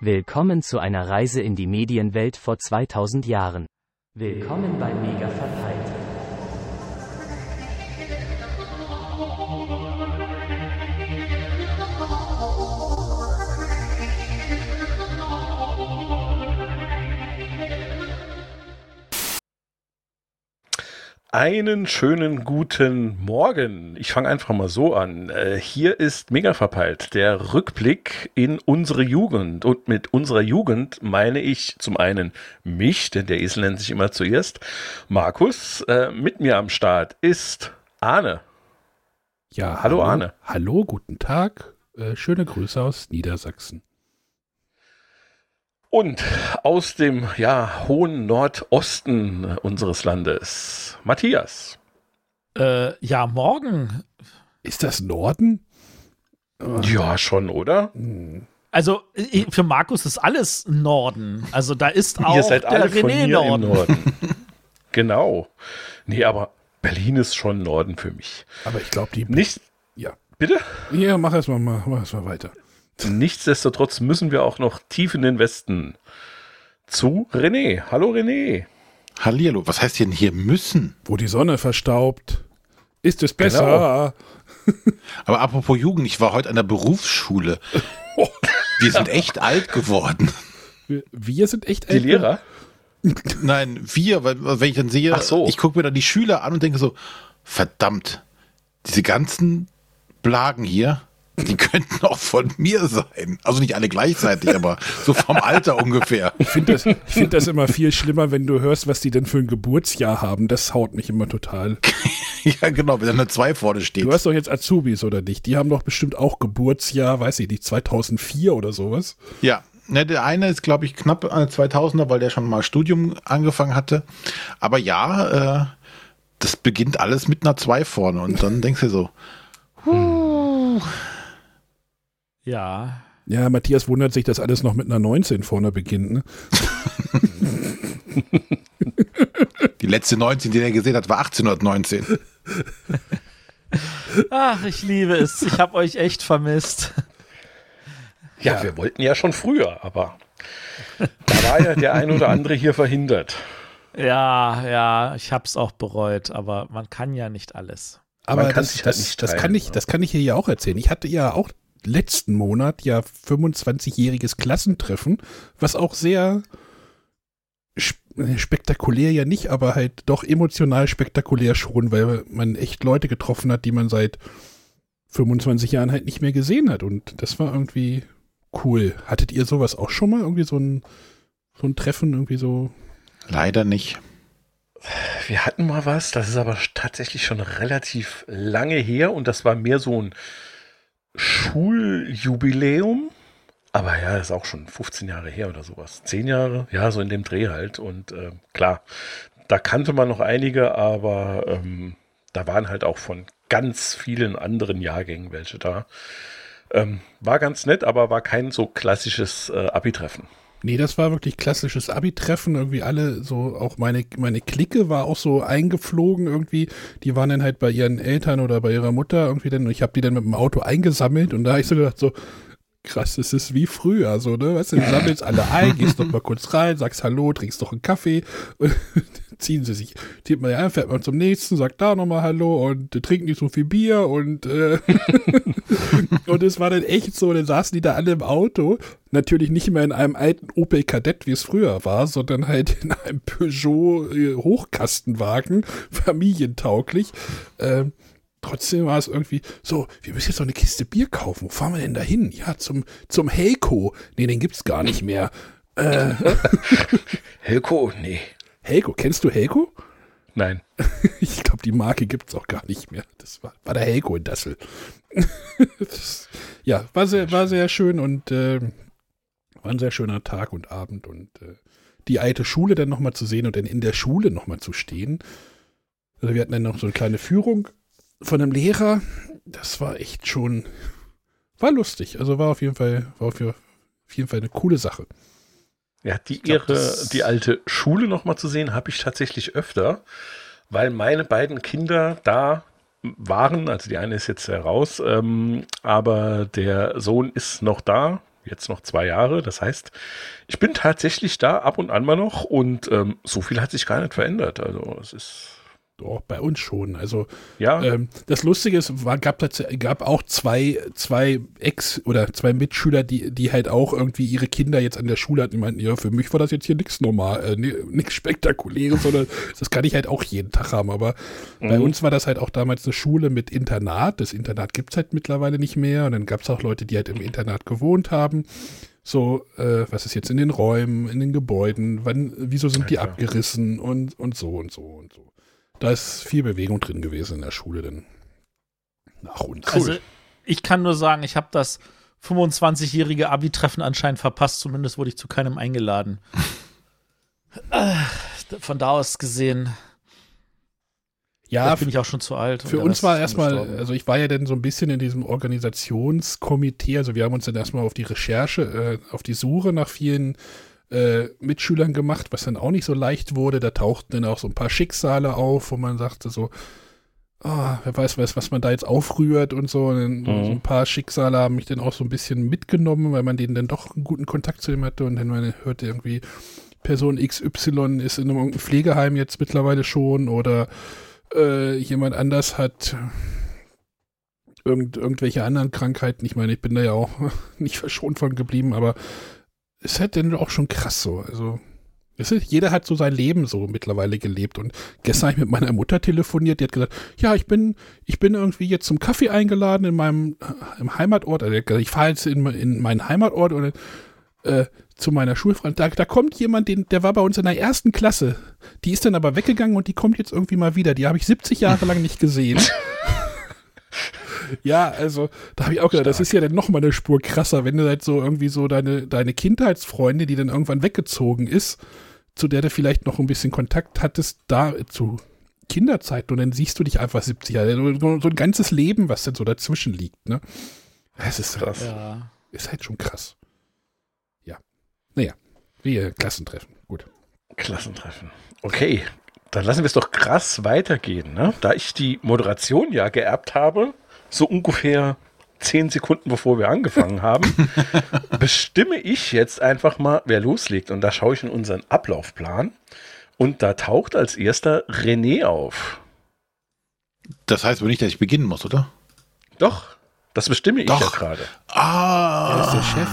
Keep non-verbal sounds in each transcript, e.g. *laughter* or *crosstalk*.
Willkommen zu einer Reise in die Medienwelt vor 2000 Jahren. Willkommen bei Mega Verpeilt. Einen schönen guten Morgen. Ich fange einfach mal so an. Äh, hier ist Mega verpeilt, der Rückblick in unsere Jugend. Und mit unserer Jugend meine ich zum einen mich, denn der Esel nennt sich immer zuerst, Markus. Äh, mit mir am Start ist Arne. Ja, hallo, hallo Arne. Hallo, guten Tag. Äh, schöne Grüße aus Niedersachsen. Und aus dem ja, hohen Nordosten unseres Landes, Matthias. Äh, ja, morgen. Ist das Norden? Ja, schon, oder? Also für Markus ist alles Norden. Also da ist auch Ihr seid alle der René Norden. Norden. *laughs* genau. Nee, aber Berlin ist schon Norden für mich. Aber ich glaube, die. Nicht. Ja. Bitte? Ja, mach erst mal, mach erst mal weiter. Nichtsdestotrotz müssen wir auch noch tief in den Westen zu René. Hallo René. Hallihallo, was heißt denn hier müssen? Wo die Sonne verstaubt, ist es besser. Genau. *laughs* Aber apropos Jugend, ich war heute an der Berufsschule. *laughs* Wir sind echt alt geworden. Wir sind echt alt. Die Lehrer? Nein, wir, weil wenn ich dann sehe, so. ich gucke mir dann die Schüler an und denke so, verdammt, diese ganzen Blagen hier, *laughs* die könnten auch von mir sein. Also nicht alle gleichzeitig, aber so vom Alter ungefähr. Ich finde das, find das immer viel schlimmer, wenn du hörst, was die denn für ein Geburtsjahr haben. Das haut mich immer total. *laughs* ja, genau, wenn da eine 2 vorne steht. Du hast doch jetzt Azubis, oder nicht? Die haben doch bestimmt auch Geburtsjahr, weiß ich nicht, 2004 oder sowas. Ja, Ne, der eine ist, glaube ich, knapp 2000er, weil der schon mal Studium angefangen hatte. Aber ja, äh, das beginnt alles mit einer 2 vorne. Und dann denkst du so, huh. Ja. Ja, Matthias wundert sich, dass alles noch mit einer 19 vorne beginnt. Ne? *laughs* Die letzte 19, die er gesehen hat, war 1819. Ach, ich liebe es. Ich habe euch echt vermisst. Ja, ja, wir wollten ja schon früher, aber da war ja der ein oder andere hier verhindert. Ja, ja, ich habe es auch bereut, aber man kann ja nicht alles. Aber das, das, halt das, kann ich, das kann ich hier ja auch erzählen. Ich hatte ja auch letzten Monat ja 25-jähriges Klassentreffen, was auch sehr spektakulär ja nicht, aber halt doch emotional spektakulär schon, weil man echt Leute getroffen hat, die man seit 25 Jahren halt nicht mehr gesehen hat. Und das war irgendwie cool. Hattet ihr sowas auch schon mal? Irgendwie so ein, so ein Treffen, irgendwie so? Leider nicht. Wir hatten mal was, das ist aber tatsächlich schon relativ lange her und das war mehr so ein Schuljubiläum. Aber ja, ist auch schon 15 Jahre her oder sowas. 10 Jahre, ja, so in dem Dreh halt. Und äh, klar, da kannte man noch einige, aber ähm, da waren halt auch von ganz vielen anderen Jahrgängen welche da. Ähm, war ganz nett, aber war kein so klassisches äh, Abi-Treffen. Nee, das war wirklich klassisches Abi-Treffen. Irgendwie alle, so auch meine, meine Clique war auch so eingeflogen irgendwie. Die waren dann halt bei ihren Eltern oder bei ihrer Mutter irgendwie dann. Und ich habe die dann mit dem Auto eingesammelt und da habe ich so gedacht, so, krass, das ist wie früher, so, ne? Weißt du, du sammelst alle ein, *laughs* gehst doch mal kurz rein, sagst Hallo, trinkst doch einen Kaffee und *laughs* ziehen sie sich, zieht man ja ein, fährt man zum nächsten, sagt da nochmal Hallo und trinkt nicht so viel Bier und äh, *laughs* und es war dann echt so, dann saßen die da alle im Auto, natürlich nicht mehr in einem alten Opel Kadett, wie es früher war, sondern halt in einem Peugeot äh, Hochkastenwagen, familientauglich. Äh, trotzdem war es irgendwie so, wir müssen jetzt noch eine Kiste Bier kaufen. Wo fahren wir denn da hin? Ja, zum, zum Helco. Nee, den gibt's gar nicht mehr. Äh, *laughs* Helco? Nee. Helco, kennst du Helco? Nein. *laughs* Ich glaube, die Marke gibt es auch gar nicht mehr. Das war, war der Helco in Dassel. *laughs* das, ja, war sehr, war sehr schön und äh, war ein sehr schöner Tag und Abend und äh, die alte Schule dann nochmal zu sehen und dann in der Schule nochmal zu stehen. Also wir hatten dann noch so eine kleine Führung von einem Lehrer. Das war echt schon, war lustig. Also war auf jeden Fall, war auf jeden Fall eine coole Sache. Ja, die glaub, Ehre, die alte Schule nochmal zu sehen, habe ich tatsächlich öfter, weil meine beiden Kinder da waren, also die eine ist jetzt heraus, ähm, aber der Sohn ist noch da, jetzt noch zwei Jahre. Das heißt, ich bin tatsächlich da ab und an mal noch und ähm, so viel hat sich gar nicht verändert. Also es ist Doch, bei uns schon. Also ja, ähm, das Lustige ist, war, gab, gab auch zwei, zwei Ex- oder zwei Mitschüler, die, die halt auch irgendwie ihre Kinder jetzt an der Schule hatten. Die meinten, ja, für mich war das jetzt hier nichts normal, äh, nichts Spektakuläres, *laughs* sondern das kann ich halt auch jeden Tag haben. Aber bei Mhm. uns war das halt auch damals eine Schule mit Internat. Das Internat gibt's halt mittlerweile nicht mehr. Und dann gab's auch Leute, die halt im Internat gewohnt haben. So, äh, was ist jetzt in den Räumen, in den Gebäuden, wann, wieso sind die abgerissen und, und so und so und so. Da ist viel Bewegung drin gewesen in der Schule, denn nach uns. Also, ich kann nur sagen, ich habe das 25-jährige Abi-Treffen anscheinend verpasst. Zumindest wurde ich zu keinem eingeladen. Äh, Von da aus gesehen, ja, vielleicht bin ich auch schon zu alt. für uns war erstmal, also ich war ja dann so ein bisschen in diesem Organisationskomitee, also wir haben uns dann erstmal auf die Recherche, äh, auf die Suche nach vielen äh, Mitschülern gemacht, was dann auch nicht so leicht wurde. Da tauchten dann auch so ein paar Schicksale auf, wo man sagte so, ah, wer weiß, was, was man da jetzt aufrührt und so. Und dann, Mhm. so ein paar Schicksale haben mich dann auch so ein bisschen mitgenommen, weil man denen dann doch einen guten Kontakt zu dem hatte und dann man hörte irgendwie, Person XY ist in einem irgendeinem Pflegeheim jetzt mittlerweile schon oder äh, jemand anders hat irgend, irgendwelche anderen Krankheiten. Ich meine, ich bin da ja auch *laughs* nicht verschont von geblieben, aber es hat dann auch schon krass so. Also, ist, jeder hat so sein Leben so mittlerweile gelebt. Und gestern habe ich mit meiner Mutter telefoniert, die hat gesagt, ja, ich bin, ich bin irgendwie jetzt zum Kaffee eingeladen in meinem äh, im Heimatort. Also, ich fahre jetzt in, in meinen Heimatort und äh, zu meiner Schulfreundin. Da, da kommt jemand, den, der war bei uns in der ersten Klasse. Die ist dann aber weggegangen und die kommt jetzt irgendwie mal wieder. Die habe ich 70 Jahre lang nicht gesehen. *laughs* ja, also da habe ich auch gedacht, das ist ja dann noch mal eine Spur krasser, wenn du halt so irgendwie so deine, deine Kindheitsfreunde, die dann irgendwann weggezogen ist, zu der du vielleicht noch ein bisschen Kontakt hattest, da zu Kinderzeiten und dann siehst du dich einfach 70 Jahre. So, so ein ganzes Leben, was dann so dazwischen liegt, ne? Es ist, krass. ja. ist halt schon krass. Ja. Naja, wir Klassentreffen. Gut. Klassentreffen. Okay, dann lassen wir es doch krass weitergehen. Ne? Da ich die Moderation ja geerbt habe, so ungefähr zehn Sekunden bevor wir angefangen haben, *laughs* bestimme ich jetzt einfach mal, wer loslegt. Und da schaue ich in unseren Ablaufplan. Und da taucht als erster René auf. Das heißt aber nicht, dass ich beginnen muss, oder? Doch, das bestimme ich Doch. ja gerade. Ah. Er ist der Chef.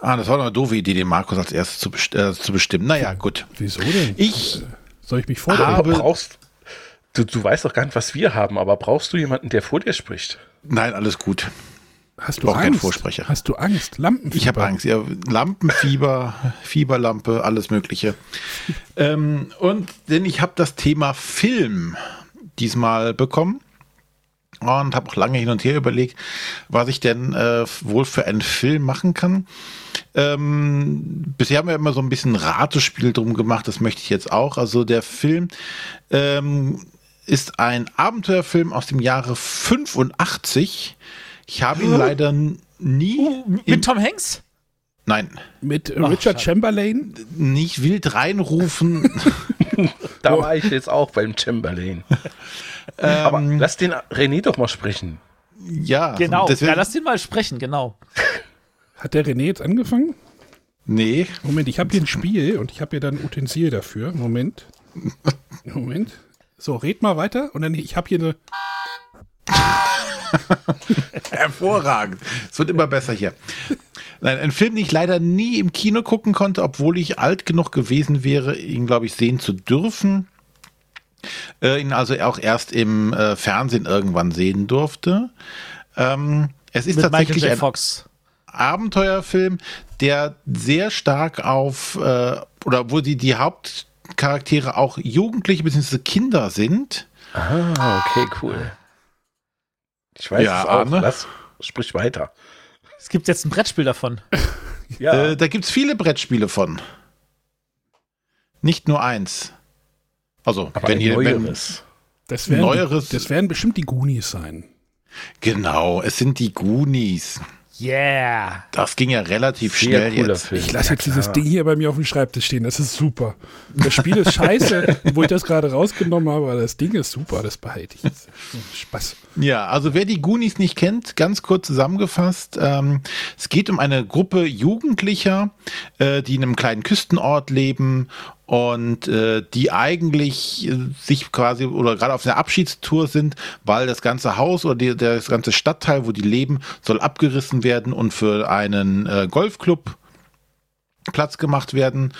Ah, das war doch eine doofe Idee, den Markus als erstes zu, best äh, zu bestimmen. Naja, gut. Wieso denn? Ich Soll ich mich vorstellen? habe- Aber brauchst, du, du weißt doch gar nicht, was wir haben, aber brauchst du jemanden, der vor dir spricht? Nein, alles gut. Hast du brauch keinen? Vorsprecher. Hast du Angst? Lampenfieber? Ich habe Angst. Ja, Lampenfieber, *laughs* Fieberlampe, alles Mögliche. ähm, und denn ich habe das Thema Film diesmal bekommen und habe auch lange hin und her überlegt, was ich denn äh, wohl für einen Film machen kann. Ähm, bisher haben wir immer so ein bisschen Ratespiel drum gemacht, das möchte ich jetzt auch. Also der Film ähm, ist ein Abenteuerfilm aus dem Jahre 85. Ich habe ihn leider nie. im- Mit Tom Hanks? Nein, Mit Ach, Richard schade. Chamberlain? nicht wild reinrufen. *laughs* Da war ich jetzt auch beim Chamberlain. *laughs* Aber ähm, lass den René doch mal sprechen. ja, Genau. Deswegen, ja, lass den mal sprechen, genau. Hat der René jetzt angefangen? nee, Moment, ich habe hier ein Spiel und ich habe hier dann ein Utensil dafür. Moment. Moment. So, red mal weiter und dann ich habe hier eine. *laughs* hervorragend. Es wird immer besser hier. Nein, ein Film, den ich leider nie im Kino gucken konnte, obwohl ich alt genug gewesen wäre, ihn, glaube ich, sehen zu dürfen. Äh, ihn also auch erst im äh, Fernsehen irgendwann sehen durfte. Ähm, es ist Mit Michael tatsächlich J. ein Fox. Abenteuerfilm, der sehr stark auf, äh, oder wo die, die Hauptcharaktere auch Jugendliche bzw. Kinder sind. Ah, okay, cool. Ich weiß Ja, es auch. Arne? Lass, sprich weiter. Es gibt jetzt ein Brettspiel davon. *laughs* Ja, Äh, da gibt es viele Brettspiele von. Nicht nur eins. Also, aber wenn ein ihr. Wenn, neueres. Das werden, Neueres- das werden bestimmt die Goonies sein. genau, es sind die Goonies. Yeah. Das ging ja relativ Sehr schnell jetzt. Film. Ich lasse Ja, jetzt dieses. Ding hier bei mir auf dem Schreibtisch stehen. Das ist super. Das Spiel ist scheiße, *laughs* wo ich das gerade rausgenommen habe, aber das Ding ist super. Das behalte ich jetzt. Spaß. Ja, also wer die Goonies nicht kennt, ganz kurz zusammengefasst, ähm, es geht um eine Gruppe Jugendlicher, äh, die in einem kleinen Küstenort leben und äh, die eigentlich äh, sich quasi oder gerade auf einer Abschiedstour sind, weil das ganze Haus oder die, das ganze Stadtteil, wo die leben, soll abgerissen werden und für einen äh, Golfclub Platz gemacht werden.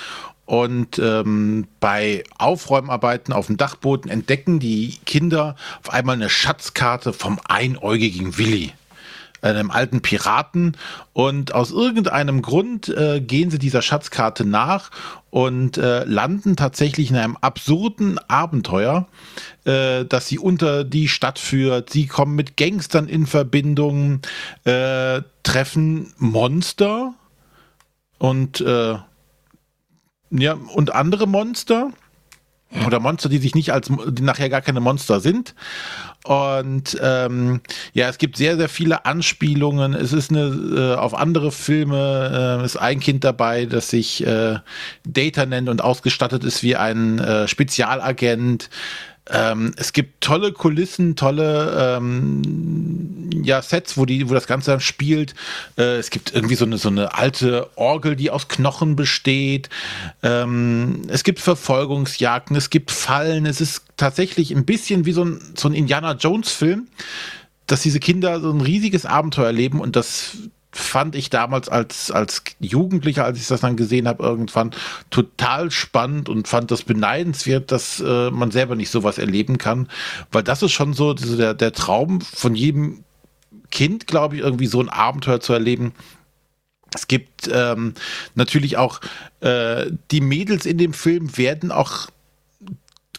Und ähm, bei Aufräumarbeiten auf dem Dachboden entdecken die Kinder auf einmal eine Schatzkarte vom einäugigen Willi, einem alten Piraten. Und aus irgendeinem Grund äh, gehen sie dieser Schatzkarte nach und äh, landen tatsächlich in einem absurden Abenteuer, äh, das sie unter die Stadt führt. Sie kommen mit Gangstern in Verbindung, äh, treffen Monster und äh, ja, und andere Monster. Oder Monster, die sich nicht als, die nachher gar keine Monster sind. Und ähm, ja, es gibt sehr, sehr viele Anspielungen. Es ist eine äh, auf andere Filme, äh, ist ein Kind dabei, das sich äh, Data nennt und ausgestattet ist wie ein äh, Spezialagent. Ähm, es gibt tolle Kulissen, tolle ähm, ja, Sets, wo, die, wo das Ganze dann spielt. Äh, es gibt irgendwie so eine, so eine alte Orgel, die aus Knochen besteht. Ähm, es gibt Verfolgungsjagden, es gibt Fallen. Es ist tatsächlich ein bisschen wie so ein, so ein Indiana Jones-Film, dass diese Kinder so ein riesiges Abenteuer erleben und das fand ich damals als, als Jugendlicher, als ich das dann gesehen habe, irgendwann total spannend und fand das beneidenswert, dass äh, man selber nicht sowas erleben kann. Weil das ist schon so so der, der Traum von jedem Kind, glaube ich, irgendwie so ein Abenteuer zu erleben. Es gibt ähm, natürlich auch äh, die Mädels in dem Film werden auch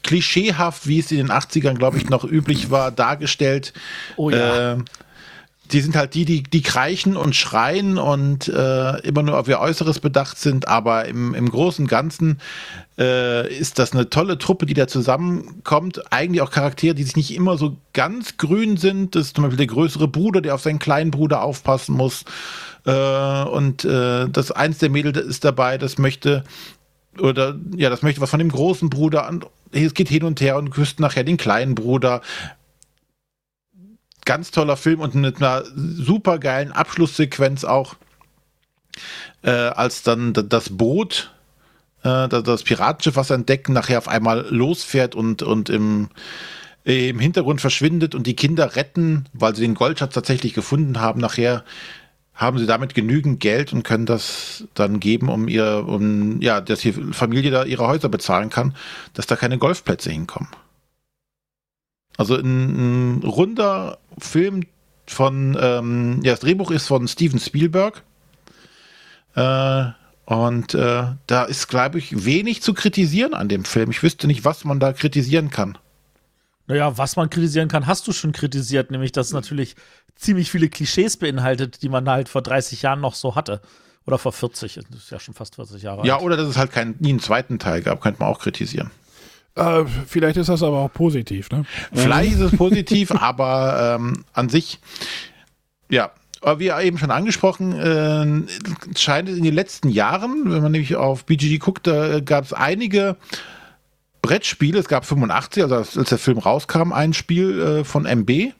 klischeehaft, wie es in den 80ern, glaube ich, noch üblich war, dargestellt. Oh ja. Äh, die sind halt die, die, die kreischen und schreien und äh, immer nur auf ihr Äußeres bedacht sind, aber im, im Großen und Ganzen äh, ist das eine tolle Truppe, die da zusammenkommt. Eigentlich auch Charaktere, die sich nicht immer so ganz grün sind. Das ist zum Beispiel der größere Bruder, der auf seinen kleinen Bruder aufpassen muss. Äh, und äh, das eins der Mädel ist dabei, das möchte oder ja, das möchte was von dem großen Bruder an. Es geht hin und her und küsst nachher den kleinen Bruder ganz toller Film und mit einer super geilen Abschlusssequenz auch, äh, als dann das Boot, äh, das- Piratenschiff, was entdecken, nachher auf einmal losfährt und, und im, im Hintergrund verschwindet und die Kinder retten, weil sie den Goldschatz tatsächlich gefunden haben. Nachher haben sie damit genügend Geld und können das dann geben, um ihr, um, ja, dass die Familie da ihre Häuser bezahlen kann, dass da keine Golfplätze hinkommen. Also ein, ein runder Film von, ähm, ja, das Drehbuch ist von Steven Spielberg. Äh, und äh, da ist, glaube ich, wenig zu kritisieren an dem Film. Ich wüsste nicht, was man da kritisieren kann. Naja, was man kritisieren kann, hast du schon kritisiert, nämlich dass es natürlich ziemlich viele Klischees beinhaltet, die man halt vor 30 Jahren noch so hatte. Oder vor 40, das ist ja schon fast 40 Jahre Ja, alt. oder dass es halt keinen, nie einen zweiten Teil gab, könnte man auch kritisieren. Äh, vielleicht ist das aber auch positiv, ne? Vielleicht ist es *laughs* positiv, aber ähm, an sich, ja, aber wie eben schon angesprochen, äh, scheint es in den letzten Jahren, wenn man nämlich auf BGG guckt, da gab es einige Brettspiele. Es gab 85, also als als der Film rauskam, ein Spiel äh, von MB.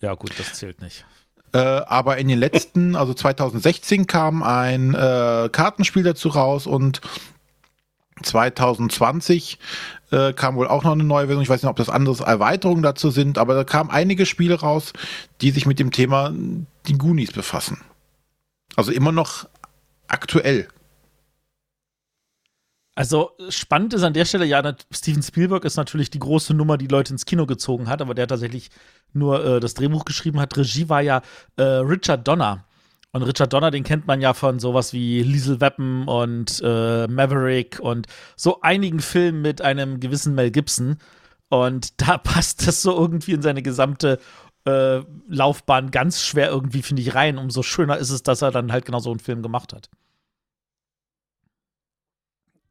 Ja, gut, das zählt nicht. Äh, aber in den letzten, also 2016 kam ein äh, Kartenspiel dazu raus und 2020 äh, kam wohl auch noch eine neue Version. Ich weiß nicht, ob das andere Erweiterungen dazu sind, aber da kamen einige Spiele raus, die sich mit dem Thema die Goonies befassen. Also immer noch aktuell. Also spannend ist an der Stelle, ja, Steven Spielberg ist natürlich die große Nummer, die Leute ins Kino gezogen hat, aber der tatsächlich nur äh, das Drehbuch geschrieben hat. Regie war ja äh, Richard Donner. Und Richard Donner, den kennt man ja von sowas wie Liesel Weapon und äh, Maverick und so einigen Filmen mit einem gewissen Mel Gibson. Und *laughs* da passt das so irgendwie in seine gesamte äh, Laufbahn ganz schwer irgendwie, finde ich, rein. Umso schöner ist es, dass er dann halt genau so einen Film gemacht hat.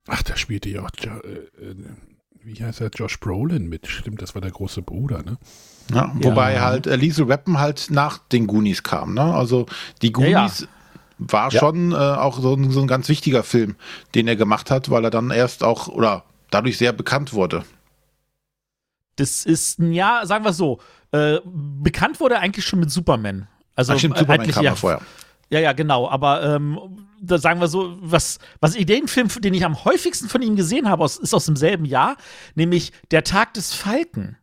Ach, da spielte ja auch, jo äh, äh, wie heißt er, Josh Brolin mit. Stimmt, das war der große Bruder, ne? Ja, wobei halt äh, Liesel Weapon halt nach den Goonies kam. Ne? Also die Goonies Ja, war Ja. schon äh, auch so ein, so ein ganz wichtiger Film, den er gemacht hat, weil er dann erst auch oder dadurch sehr bekannt wurde. Das ist, ein ja, sagen wir so, äh, bekannt wurde er eigentlich schon mit Superman. Also Ach, stimmt, Superman eigentlich kam ja, ja vorher. Ja, ja, genau. Aber ähm, da sagen wir so, was, was ich- den Film, den ich am häufigsten von ihm gesehen habe, aus, ist aus demselben Jahr, nämlich Der Tag des Falken.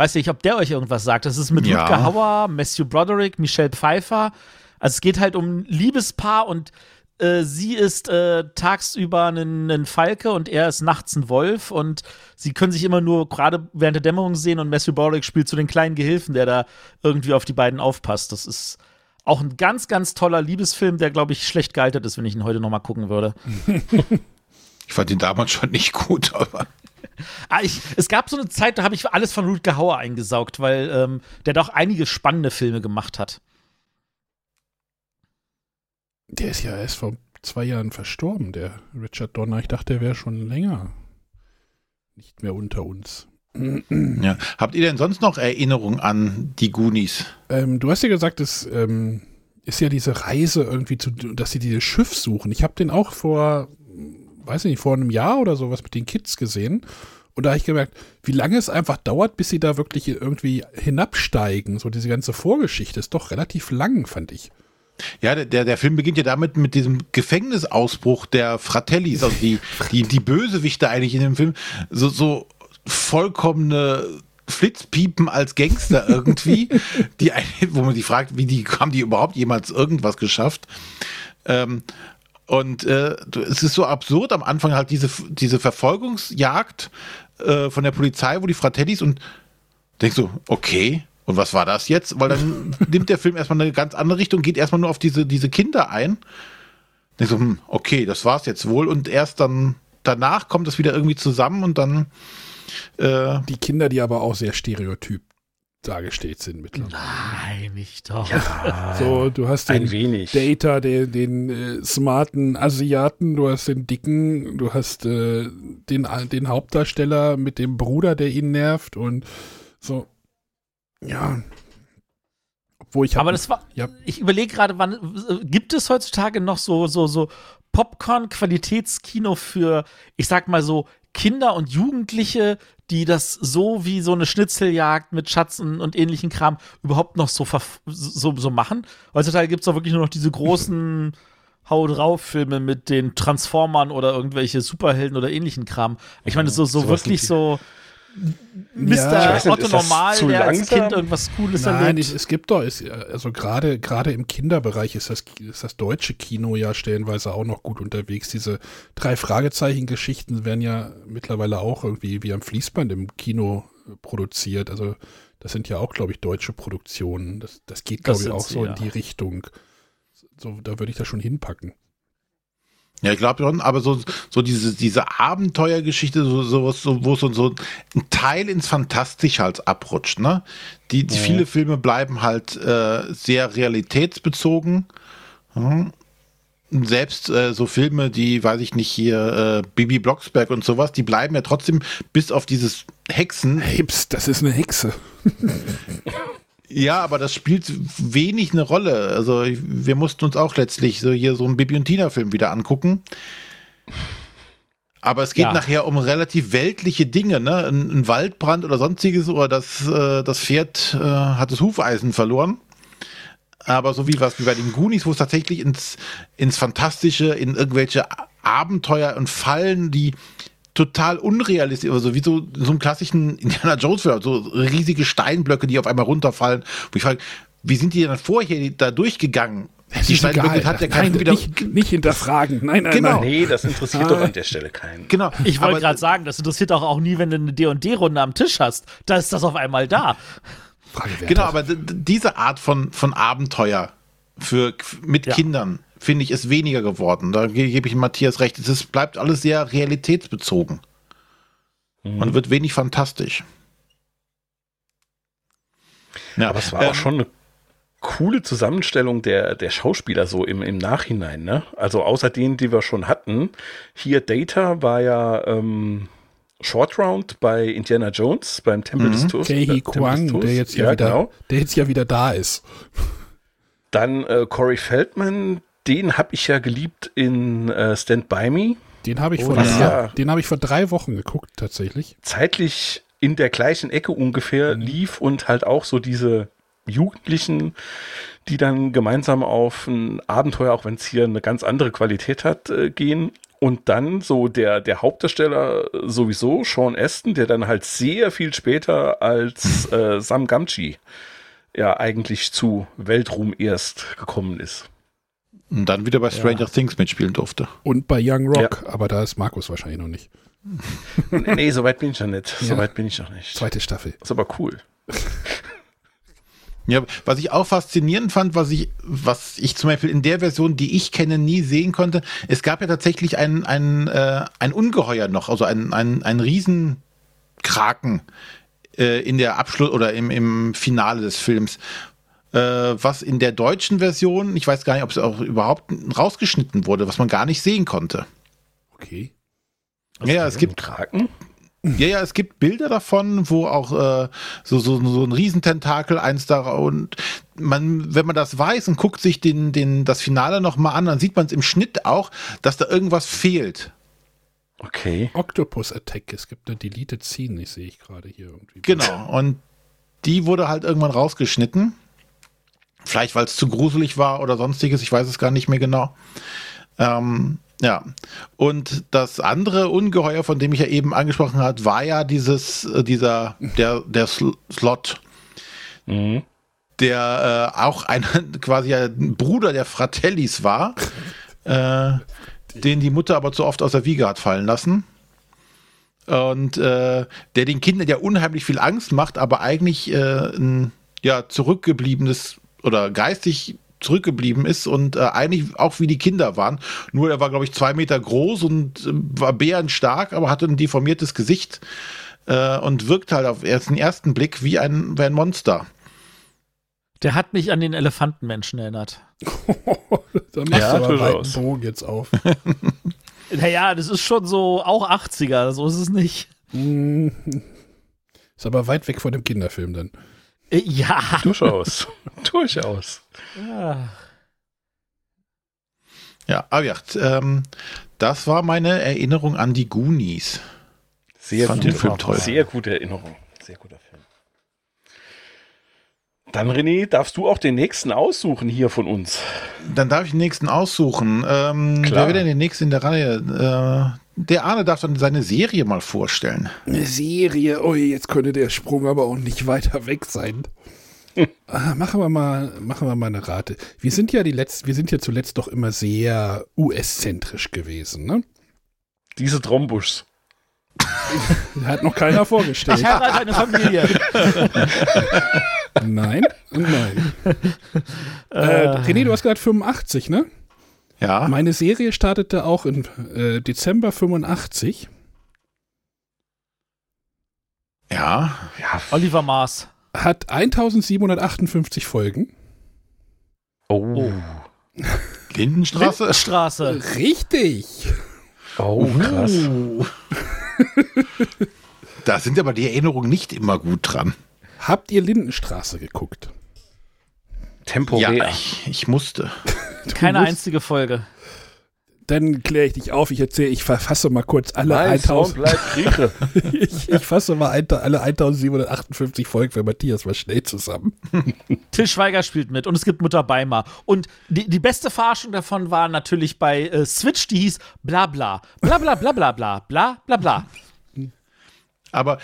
Weiß nicht, ob der euch irgendwas sagt. Das ist mit Ja. Rutger Hauer, Matthew Broderick, Michelle Pfeiffer. Also es geht halt um ein Liebespaar und äh, sie ist äh, tagsüber ein, Falke und er ist nachts ein Wolf und sie können sich immer nur gerade während der Dämmerung sehen und Matthew Broderick spielt so den kleinen Gehilfen, der da irgendwie auf die beiden aufpasst. Das ist auch ein ganz, ganz toller Liebesfilm, der, glaube ich, schlecht gealtert ist, wenn ich ihn heute noch mal gucken würde. *laughs* Ich fand ihn damals schon nicht gut, aber Ah, ich, es gab so eine Zeit, da habe ich alles von Rutger Hauer eingesaugt, weil ähm, der doch einige spannende Filme gemacht hat. Der ist ja erst vor zwei Jahren verstorben, der Richard Donner. Ich dachte, der wäre schon länger nicht mehr unter uns. *clears throat* ja. Habt ihr denn sonst noch Erinnerungen an die Goonies? Ähm, du hast ja gesagt, es ähm, ist ja diese Reise irgendwie, zu, dass sie dieses Schiff suchen. Ich habe den auch vor, weiß ich nicht, vor einem Jahr oder sowas mit den Kids gesehen. Und da habe ich gemerkt, wie lange es einfach dauert, bis sie da wirklich irgendwie hinabsteigen. So diese ganze Vorgeschichte ist doch relativ lang, fand ich. Ja, der- der, Film beginnt ja damit mit diesem Gefängnisausbruch der Fratellis, also die, die, die Bösewichte eigentlich in dem Film, so, so vollkommene Flitzpiepen als Gangster irgendwie, *laughs* die, wo man sich fragt, wie die, haben die überhaupt jemals irgendwas geschafft? Ähm, und äh, es ist so absurd am Anfang halt diese, diese Verfolgungsjagd äh, von der Polizei, wo die Fratellis und denkst du, okay, und was war das jetzt? Weil dann *laughs* nimmt der Film erstmal eine ganz andere Richtung, geht erstmal nur auf diese, diese Kinder ein. Denkst du, hm, okay, das war's jetzt wohl. Und erst dann danach kommt es wieder irgendwie zusammen und dann äh, Die Kinder, die aber auch sehr stereotyp dargestellt sind mittlerweile. Nein, nicht doch. So, du hast den Ein wenig. Data, den, den äh, smarten Asiaten, du hast den dicken, du hast äh, den, den Hauptdarsteller mit dem Bruder, der ihn nervt und so. Ja. Obwohl ich hab- Aber das war, ja, ich überlege gerade, wann äh, gibt es heutzutage noch so so so Popcorn-Qualitätskino für, ich sag mal so Kinder und Jugendliche, die das so wie so eine Schnitzeljagd mit Schatzen und ähnlichen Kram überhaupt noch so so, so machen. Heutzutage gibt es doch wirklich nur noch diese großen *laughs* Hau drauf Filme mit den Transformern oder irgendwelche Superhelden oder ähnlichen Kram. Ich meine, so so wirklich so Mr. Nicht, Otto Normal, der als langsam? Kind irgendwas Cooles Nein, erlebt. es, es gibt doch, also gerade gerade im Kinderbereich ist das, ist das deutsche Kino ja stellenweise auch noch gut unterwegs. Diese drei Fragezeichen-Geschichten werden ja mittlerweile auch irgendwie wie am Fließband im Kino produziert. Also das sind ja auch, glaube ich, deutsche Produktionen. Das, das geht, glaube ich, auch sie, so ja. in die Richtung. So, da würde ich das schon hinpacken. Ja, ich glaube schon, aber so, so diese, diese Abenteuergeschichte, so, so, so, wo so, so ein Teil ins Fantastische halt abrutscht, ne? Die, die viele Filme bleiben halt äh, sehr realitätsbezogen. Mhm. Selbst äh, so Filme, die, weiß ich nicht, hier äh, Bibi Blocksberg und sowas, die bleiben ja trotzdem bis auf dieses Hexen. Hey, pst, das ist eine Hexe. *laughs* Ja, aber das spielt wenig eine Rolle. Also wir mussten uns auch letztlich so hier so einen Bibi und Tina Film wieder angucken. Aber es geht Ja. nachher um relativ weltliche Dinge, ne? Ein, ein Waldbrand oder sonstiges oder das, äh, das Pferd äh, hat das Hufeisen verloren. Aber so wie was wie bei den Goonies, wo es tatsächlich ins, ins Fantastische, in irgendwelche Abenteuer und Fallen, die total unrealistisch, also wie so in so einem klassischen Indiana Jones Film, so riesige Steinblöcke, die auf einmal runterfallen. Wo ich frage, wie sind die denn vorher da durchgegangen? Die egal. hat ja Nein, keinen wieder. nicht, nicht hinterfragen. Nein, nein, Genau. nein. Nee, das interessiert doch an der Stelle keinen. Genau. Ich wollte gerade sagen, das interessiert auch, auch nie, wenn du eine D&D-Runde am Tisch hast. Da ist das auf einmal da. Frage. Genau, aber diese Art von, von Abenteuer für, mit Ja. Kindern, finde ich, ist weniger geworden. Da ge- gebe ich Matthias recht. Es bleibt alles sehr realitätsbezogen. Man wird wenig fantastisch. Ja, Aber es war ähm, auch schon eine coole Zusammenstellung der, der Schauspieler so im, im Nachhinein, ne? Also außer denen, die wir schon hatten. Hier Data war ja ähm, Short Round bei Indiana Jones, beim Tempel des. Kehi äh, des Kwang, Todes. der jetzt ja, wieder, genau. der jetzt ja wieder da ist. Dann äh, Corey Feldman, den habe ich ja geliebt in äh, Stand By Me. Den habe ich, vor was ja. den hab ich vor drei Wochen geguckt, tatsächlich. Zeitlich in der gleichen Ecke ungefähr lief und halt auch so diese Jugendlichen, die dann gemeinsam auf ein Abenteuer, auch wenn es hier eine ganz andere Qualität hat, äh, gehen. Und dann so der, der Hauptdarsteller sowieso, Sean Aston, der dann halt sehr viel später als äh, Sam Gamgee ja eigentlich zu Weltruhm erst gekommen ist. Und dann wieder bei Stranger Things mitspielen durfte. Und bei Young Rock, aber da ist Markus wahrscheinlich noch nicht. *laughs* nee, so weit bin ich noch nicht. So Ja. weit bin ich noch nicht. Zweite Staffel. ist aber cool. Ja, was ich auch faszinierend fand, was ich, was ich zum Beispiel in der Version, die ich kenne, nie sehen konnte, es gab ja tatsächlich ein, ein, äh, ein Ungeheuer noch, also ein, ein, ein Riesenkraken äh, in der Abschluss oder im, im Finale des Films. Äh, was in der deutschen Version, ich weiß gar nicht, ob es auch überhaupt rausgeschnitten wurde, was man gar nicht sehen konnte. Okay. Ja, ja, es gibt Kraken. Ja, ja, es gibt Bilder davon, wo auch äh, so, so, so ein Riesententakel eins da und man, wenn man das weiß und guckt sich den, den, das Finale nochmal an, dann sieht man es im Schnitt auch, dass da irgendwas fehlt. Okay. Octopus Attack. Es gibt eine Deleted Scene, ich sehe ich gerade hier irgendwie. Genau. Und die wurde halt irgendwann rausgeschnitten. Vielleicht, weil es zu gruselig war oder sonstiges, ich weiß es gar nicht mehr genau. Ähm, ja. Und das andere Ungeheuer, von dem ich ja eben angesprochen habe, war ja dieses, äh, dieser, der, der Sl Slot. Mhm. der äh, auch ein *laughs* quasi ein Bruder der Fratellis war, äh, den die Mutter aber zu oft aus der Wiege hat fallen lassen. Und äh, der den Kindern ja unheimlich viel Angst macht, aber eigentlich äh, ein ja, zurückgebliebenes oder geistig zurückgeblieben ist und äh, eigentlich auch wie die Kinder waren. Nur er war, glaube ich, zwei Meter groß und äh, war bärenstark, aber hatte ein deformiertes Gesicht äh, und wirkt halt auf ersten, ersten Blick wie ein, wie ein Monster. Der hat mich an den Elefantenmenschen erinnert. *laughs* da machst Ja, du aber durchaus. Bogen jetzt auf. *laughs* Naja, das ist schon so auch 80er, so ist es nicht. *laughs* Ist aber weit weg von dem Kinderfilm dann. Äh, Ja. Durchaus. Durchaus. ja. Ja, aber ja, ähm, das war meine Erinnerung an die Goonies. Sehr Fand gute, den Film toll. Sehr gute Erinnerung. Sehr guter. Dann, René, darfst du auch den nächsten aussuchen hier von uns. Dann darf ich den nächsten aussuchen. Ähm, Klar. wer wäre denn der nächste in der Reihe? Äh, der Arne darf dann seine Serie mal vorstellen. Eine Serie, oh, jetzt könnte der Sprung aber auch nicht weiter weg sein. *laughs* Ah, machen wir mal, machen wir mal eine Rate. Wir sind ja die letzten, wir sind ja zuletzt doch immer sehr US-zentrisch gewesen, ne? Diese Trombuschs. *laughs* Hat noch keiner vorgestellt. Ich heirate eine Familie. *laughs* Nein, nein. *laughs* äh, René, du hast gerade 85, ne? Ja, Meine Serie startete auch im äh, Dezember 85. ja. Ja. Oliver Mars. Hat 1758 Folgen. Oh. *laughs* Lindenstraße. Straße. Richtig. Oh, krass. Uh. *laughs* da sind aber die Erinnerungen nicht immer gut dran. Habt ihr Lindenstraße geguckt? Temporär. Ja, ich, ich musste. *laughs* Keine musst- einzige Folge. Dann kläre ich dich auf. Ich erzähle, ich verfasse mal kurz alle Sohn 1000. bleibt Grieche. *laughs* ich, ich fasse mal ein, alle 1758 Folgen für Matthias mal schnell zusammen. *laughs* Till Schweiger spielt mit und es gibt Mutter Beimer. Und die, die beste Verarschung davon war natürlich bei äh, Switch, die hieß bla bla. Bla bla bla bla bla bla bla bla. Aber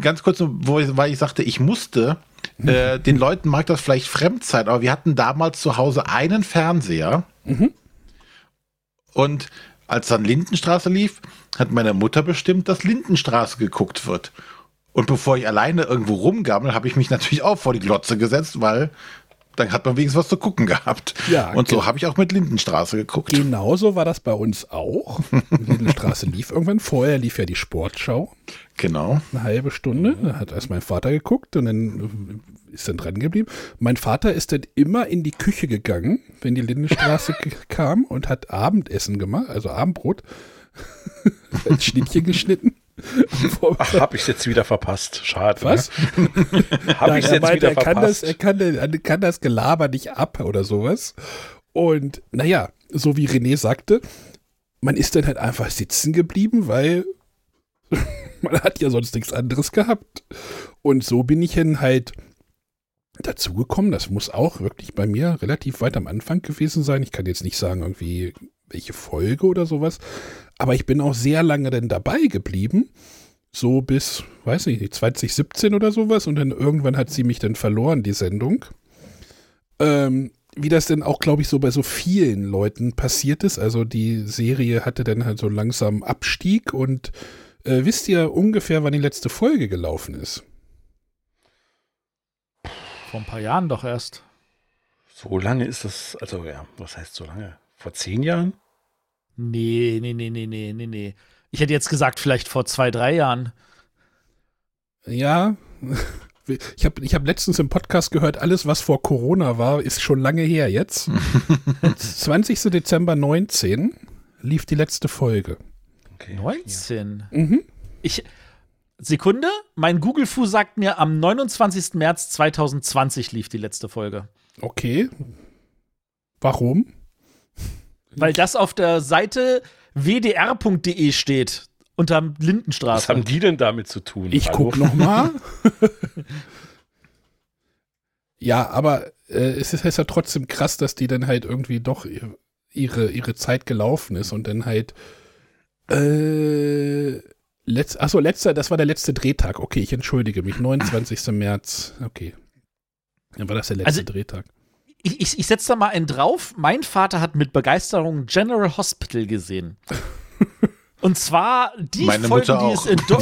ganz kurz, wo ich, weil ich sagte, ich musste, äh, den Leuten mag das vielleicht fremd sein, aber wir hatten damals zu Hause einen Fernseher. Und als dann Lindenstraße lief, hat meine Mutter bestimmt, dass Lindenstraße geguckt wird. Und bevor ich alleine irgendwo rumgammel, habe ich mich natürlich auch vor die Glotze gesetzt, weil dann hat man wenigstens was zu gucken gehabt. Ja, Und so genau. habe ich auch mit Lindenstraße geguckt. Genauso war das bei uns auch. *laughs* Lindenstraße lief irgendwann. Vorher lief ja die Sportschau. Genau. eine halbe Stunde. Da hat erst mein Vater geguckt und dann ist dann dran geblieben. Mein Vater ist dann immer in die Küche gegangen, wenn die Lindenstraße *laughs* kam und hat Abendessen gemacht, also Abendbrot. *laughs* Hat Schnittchen geschnitten. *laughs* Ach, hab ich jetzt wieder verpasst. Schade. Was? Ne? Hab Nein, ich er jetzt meinte, wieder er kann, das, verpasst. er, kann, er kann das Gelaber nicht ab oder sowas. Und naja, so wie René sagte, man ist dann halt einfach sitzen geblieben, weil *laughs* man hat ja sonst nichts anderes gehabt. Und so bin ich dann halt dazu gekommen. Das muss auch wirklich bei mir relativ weit am Anfang gewesen sein. Ich kann jetzt nicht sagen, irgendwie welche Folge oder sowas. Aber ich bin auch sehr lange dann dabei geblieben. So bis, weiß ich nicht, 2017 oder sowas. Und dann irgendwann hat sie mich dann verloren, die Sendung. Ähm, wie das denn auch, glaube ich, so bei so vielen Leuten passiert ist. Also die Serie hatte dann halt so langsam Abstieg und äh, wisst ihr ungefähr, wann die letzte Folge gelaufen ist? Vor ein paar Jahren doch erst. So lange ist das, also ja, was heißt so lange? Vor zehn Jahren? Nee, nee, nee, nee, nee, nee, nee. Ich hätte jetzt gesagt, vielleicht vor zwei, drei Jahren. Ja, *laughs* ich habe ich hab letztens im Podcast gehört, alles, was vor Corona war, ist schon lange her jetzt. *laughs* 20. Dezember 19 lief die letzte Folge. Okay. 19. Mhm. Ich. Sekunde, mein Google-Fu sagt mir, am 29. März 2020 lief die letzte Folge. Okay. Warum? Weil das auf der Seite wdr.de steht, unter Was Lindenstraße. haben die denn damit zu tun? Ich Hallo? guck noch mal. *laughs* *laughs* ja, aber äh, es ist, ist ja trotzdem krass, dass die dann halt irgendwie doch ihr- ihre, ihre Zeit gelaufen ist und dann halt äh, letz, achso, letzter, das war der letzte Drehtag. Okay, ich entschuldige mich. 29. *clears throat* März. Okay. Dann war das der letzte Also- Drehtag. Ich, ich, ich setze da mal einen drauf. Mein Vater hat mit Begeisterung General Hospital gesehen. *laughs* Und zwar die Meine Folgen, die es in, Do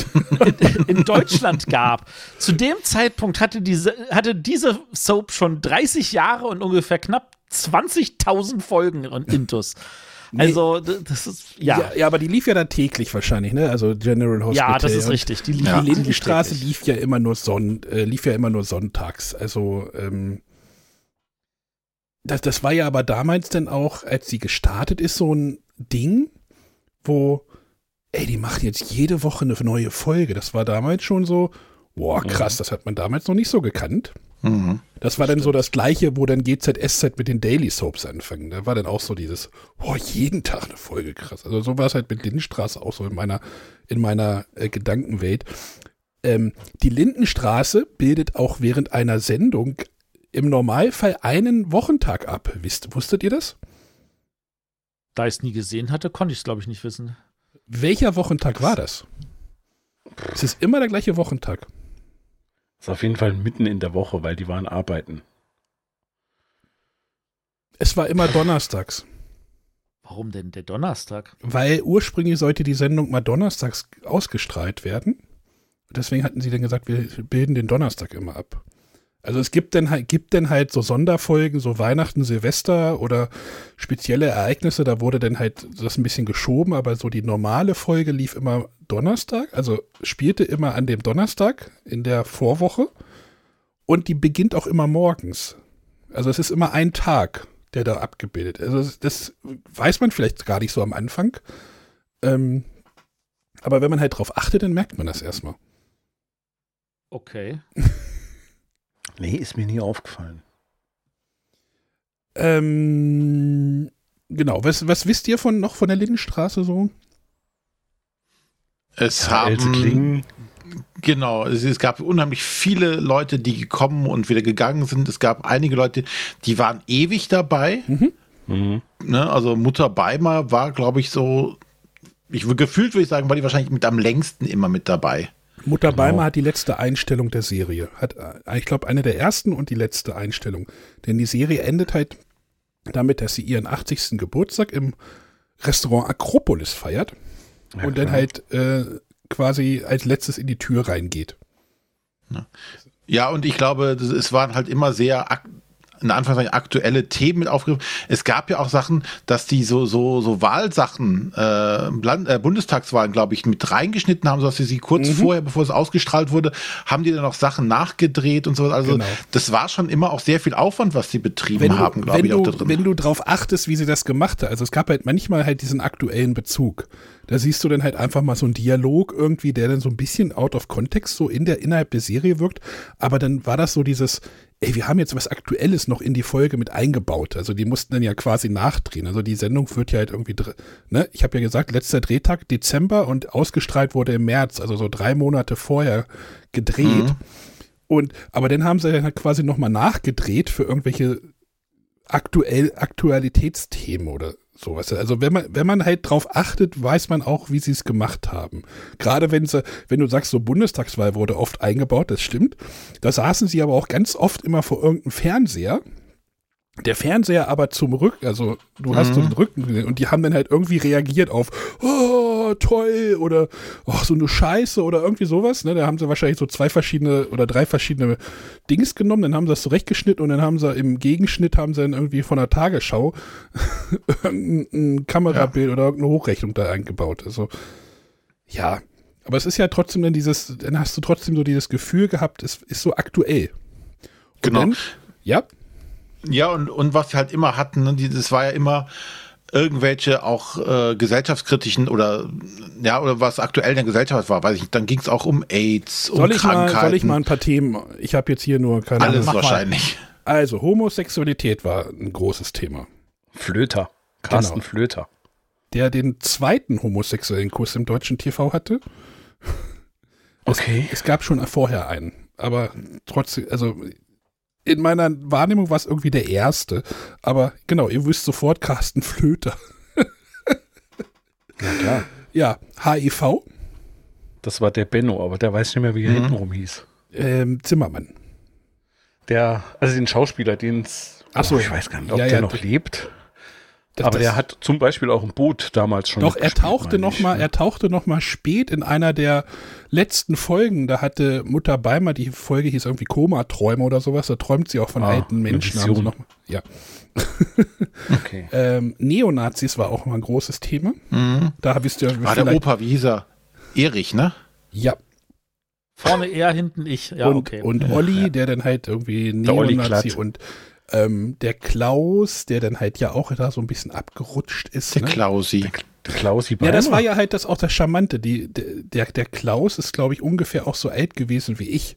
in, in Deutschland gab. Zu dem Zeitpunkt hatte diese, hatte diese Soap schon 30 Jahre und ungefähr knapp 20.000 Folgen und Intus. Also, das ist, ja. ja. Ja, aber die lief ja dann täglich wahrscheinlich, ne? Also General Hospital. Ja, das ist richtig. Die, lief- Ja. Die Lindenstraße lief ja immer nur Sonn, äh, lief ja immer nur sonntags. Also ähm, das, das war ja aber damals dann auch, als sie gestartet ist, so ein Ding, wo, ey, die machen jetzt jede Woche eine neue Folge. Das war damals schon so, boah, krass, das hat man damals noch nicht so gekannt. Mhm. Das war dann so das Gleiche, wo dann GZSZ mit den Daily Soaps anfangen. Da war dann auch so dieses, boah, jeden Tag eine Folge, krass. Also so war es halt mit Lindenstraße auch so in meiner, in meiner äh, Gedankenwelt. Ähm, die Lindenstraße bildet auch während einer Sendung im Normalfall einen Wochentag ab. Wisst, wusstet ihr das? Da ich es nie gesehen hatte, konnte ich es, glaube ich, nicht wissen. Welcher Wochentag war das? Es ist immer der gleiche Wochentag. Ist auf jeden Fall mitten in der Woche, weil die waren arbeiten. Es war immer donnerstags. Warum denn der Donnerstag? Weil ursprünglich sollte die Sendung mal donnerstags ausgestrahlt werden. Deswegen hatten sie dann gesagt, wir bilden den Donnerstag immer ab. Also es gibt dann halt, gibt dann halt so Sonderfolgen, so Weihnachten, Silvester oder spezielle Ereignisse, da wurde dann halt das ein bisschen geschoben, aber so die normale Folge lief immer Donnerstag, also spielte immer an dem Donnerstag in der Vorwoche und die beginnt auch immer morgens. Also es ist immer ein Tag, der da abgebildet ist. Also das weiß man vielleicht gar nicht so am Anfang. Ähm, aber wenn man halt drauf achtet, dann merkt man das erstmal. Okay. *laughs* Nee, ist mir nie aufgefallen. Ähm, genau, was, was wisst ihr von noch von der Lindenstraße so? Es Ja, haben Genau, es, es gab unheimlich viele Leute, die gekommen und wieder gegangen sind. Es gab einige Leute, die waren ewig dabei. mhm. Ne? Also Mutter Beimer war, glaube ich, so, ich gefühlt würde ich sagen, war die wahrscheinlich mit am längsten immer mit dabei. Mutter Genau. Beimer hat die letzte Einstellung der Serie. Hat, äh, ich glaube, eine der ersten und die letzte Einstellung. Denn die Serie endet halt damit, dass sie ihren 80. Geburtstag im Restaurant Akropolis feiert Ja, und dann klar. halt äh, quasi als letztes in die Tür reingeht. Ja, und ich glaube, es waren halt immer sehr in Anführungszeichen aktuelle Themen mit aufgegriffen. Es gab ja auch Sachen, dass die so so so Wahlsachen, äh, Land, äh, Bundestagswahlen, glaube ich, mit reingeschnitten haben, so dass sie sie kurz Mhm. vorher, bevor es ausgestrahlt wurde, haben die dann noch Sachen nachgedreht und so. Also Genau. das war schon immer auch sehr viel Aufwand, was sie betrieben wenn haben, glaube ich, auch da drin. wenn du drauf achtest, wie sie das gemacht hat, also es gab halt manchmal halt diesen aktuellen Bezug. Da siehst du dann halt einfach mal so einen Dialog irgendwie, der dann so ein bisschen out of context so in der, innerhalb der Serie wirkt. Aber dann war das so dieses, ey, wir haben jetzt was Aktuelles noch in die Folge mit eingebaut. Also die mussten dann ja quasi nachdrehen. Also die Sendung wird ja halt irgendwie, ne, ich habe ja gesagt, letzter Drehtag Dezember und ausgestrahlt wurde im März, also so drei Monate vorher gedreht. Und, aber dann haben sie dann halt quasi nochmal nachgedreht für irgendwelche aktuell, Aktualitätsthemen oder sowas. Also wenn man, wenn man halt drauf achtet, weiß man auch, wie sie es gemacht haben. Gerade wenn sie, wenn du sagst, so Bundestagswahl wurde oft eingebaut, das stimmt. Da saßen sie aber auch ganz oft immer vor irgendeinem Fernseher. Der Fernseher aber zum Rücken, also du hast so den Rücken gesehen und die haben dann halt irgendwie reagiert auf, oh, toll oder oh, so eine Scheiße oder irgendwie sowas. Ne? Da haben sie wahrscheinlich so zwei verschiedene oder drei verschiedene Dings genommen, dann haben sie das zurechtgeschnitten und dann haben sie im Gegenschnitt haben sie dann irgendwie von der Tagesschau *laughs* irgendein Kamerabild oder irgendeine Hochrechnung da eingebaut. Also ja, aber es ist ja trotzdem dann dieses, dann hast du trotzdem so dieses Gefühl gehabt, es ist so aktuell. Und Genau. Dann, ja, Ja, und, und was sie halt immer hatten, ne, das war ja immer irgendwelche auch äh, gesellschaftskritischen oder ja, oder was aktuell in der Gesellschaft war, weiß ich nicht. Dann ging es auch um AIDS, um soll ich, mal, Krankheiten. soll ich mal ein paar Themen, ich habe jetzt hier nur keine alles Ahnung. wahrscheinlich. Also, Homosexualität war ein großes Thema. Flöter. Carsten Genau. Flöter. Der den zweiten homosexuellen Kuss im deutschen TV hatte. Okay. Es gab schon vorher einen, aber trotzdem, also in meiner Wahrnehmung war es irgendwie der erste. Aber genau, ihr wisst sofort Carsten Flöter. Ja, klar. Ja, HIV, Das war der Benno, aber der weiß nicht mehr, wie er hintenrum hieß. ähm, Zimmermann. Der, also den Schauspieler, den es, Ach so. ich weiß gar nicht, ob Ja, der ja, noch lebt. Das- aber das- der hat zum Beispiel auch ein Boot damals schon. Doch, er tauchte meine noch ich. mal, er tauchte noch mal spät in einer der letzten Folgen. Da hatte Mutter Beimer, die Folge hieß irgendwie Koma-Träume oder sowas. Da träumt sie auch von Ah, alten Menschen. Haben noch ja. *laughs* Okay. Ähm, Neonazis war auch mal ein großes Thema. Mhm. Da wisst ihr War der Opa, wie hieß er? Erich, ne? Ja, Vorne er, hinten ich. Ja, und, okay. und Olli, der dann halt irgendwie Neonazi und ähm, der Klaus, der dann halt ja auch da so ein bisschen abgerutscht ist. Der ne? Klausi. Der Klausi Ja, das war ja halt das auch das Charmante. Die, der, der Klaus ist, glaube ich, ungefähr auch so alt gewesen wie ich.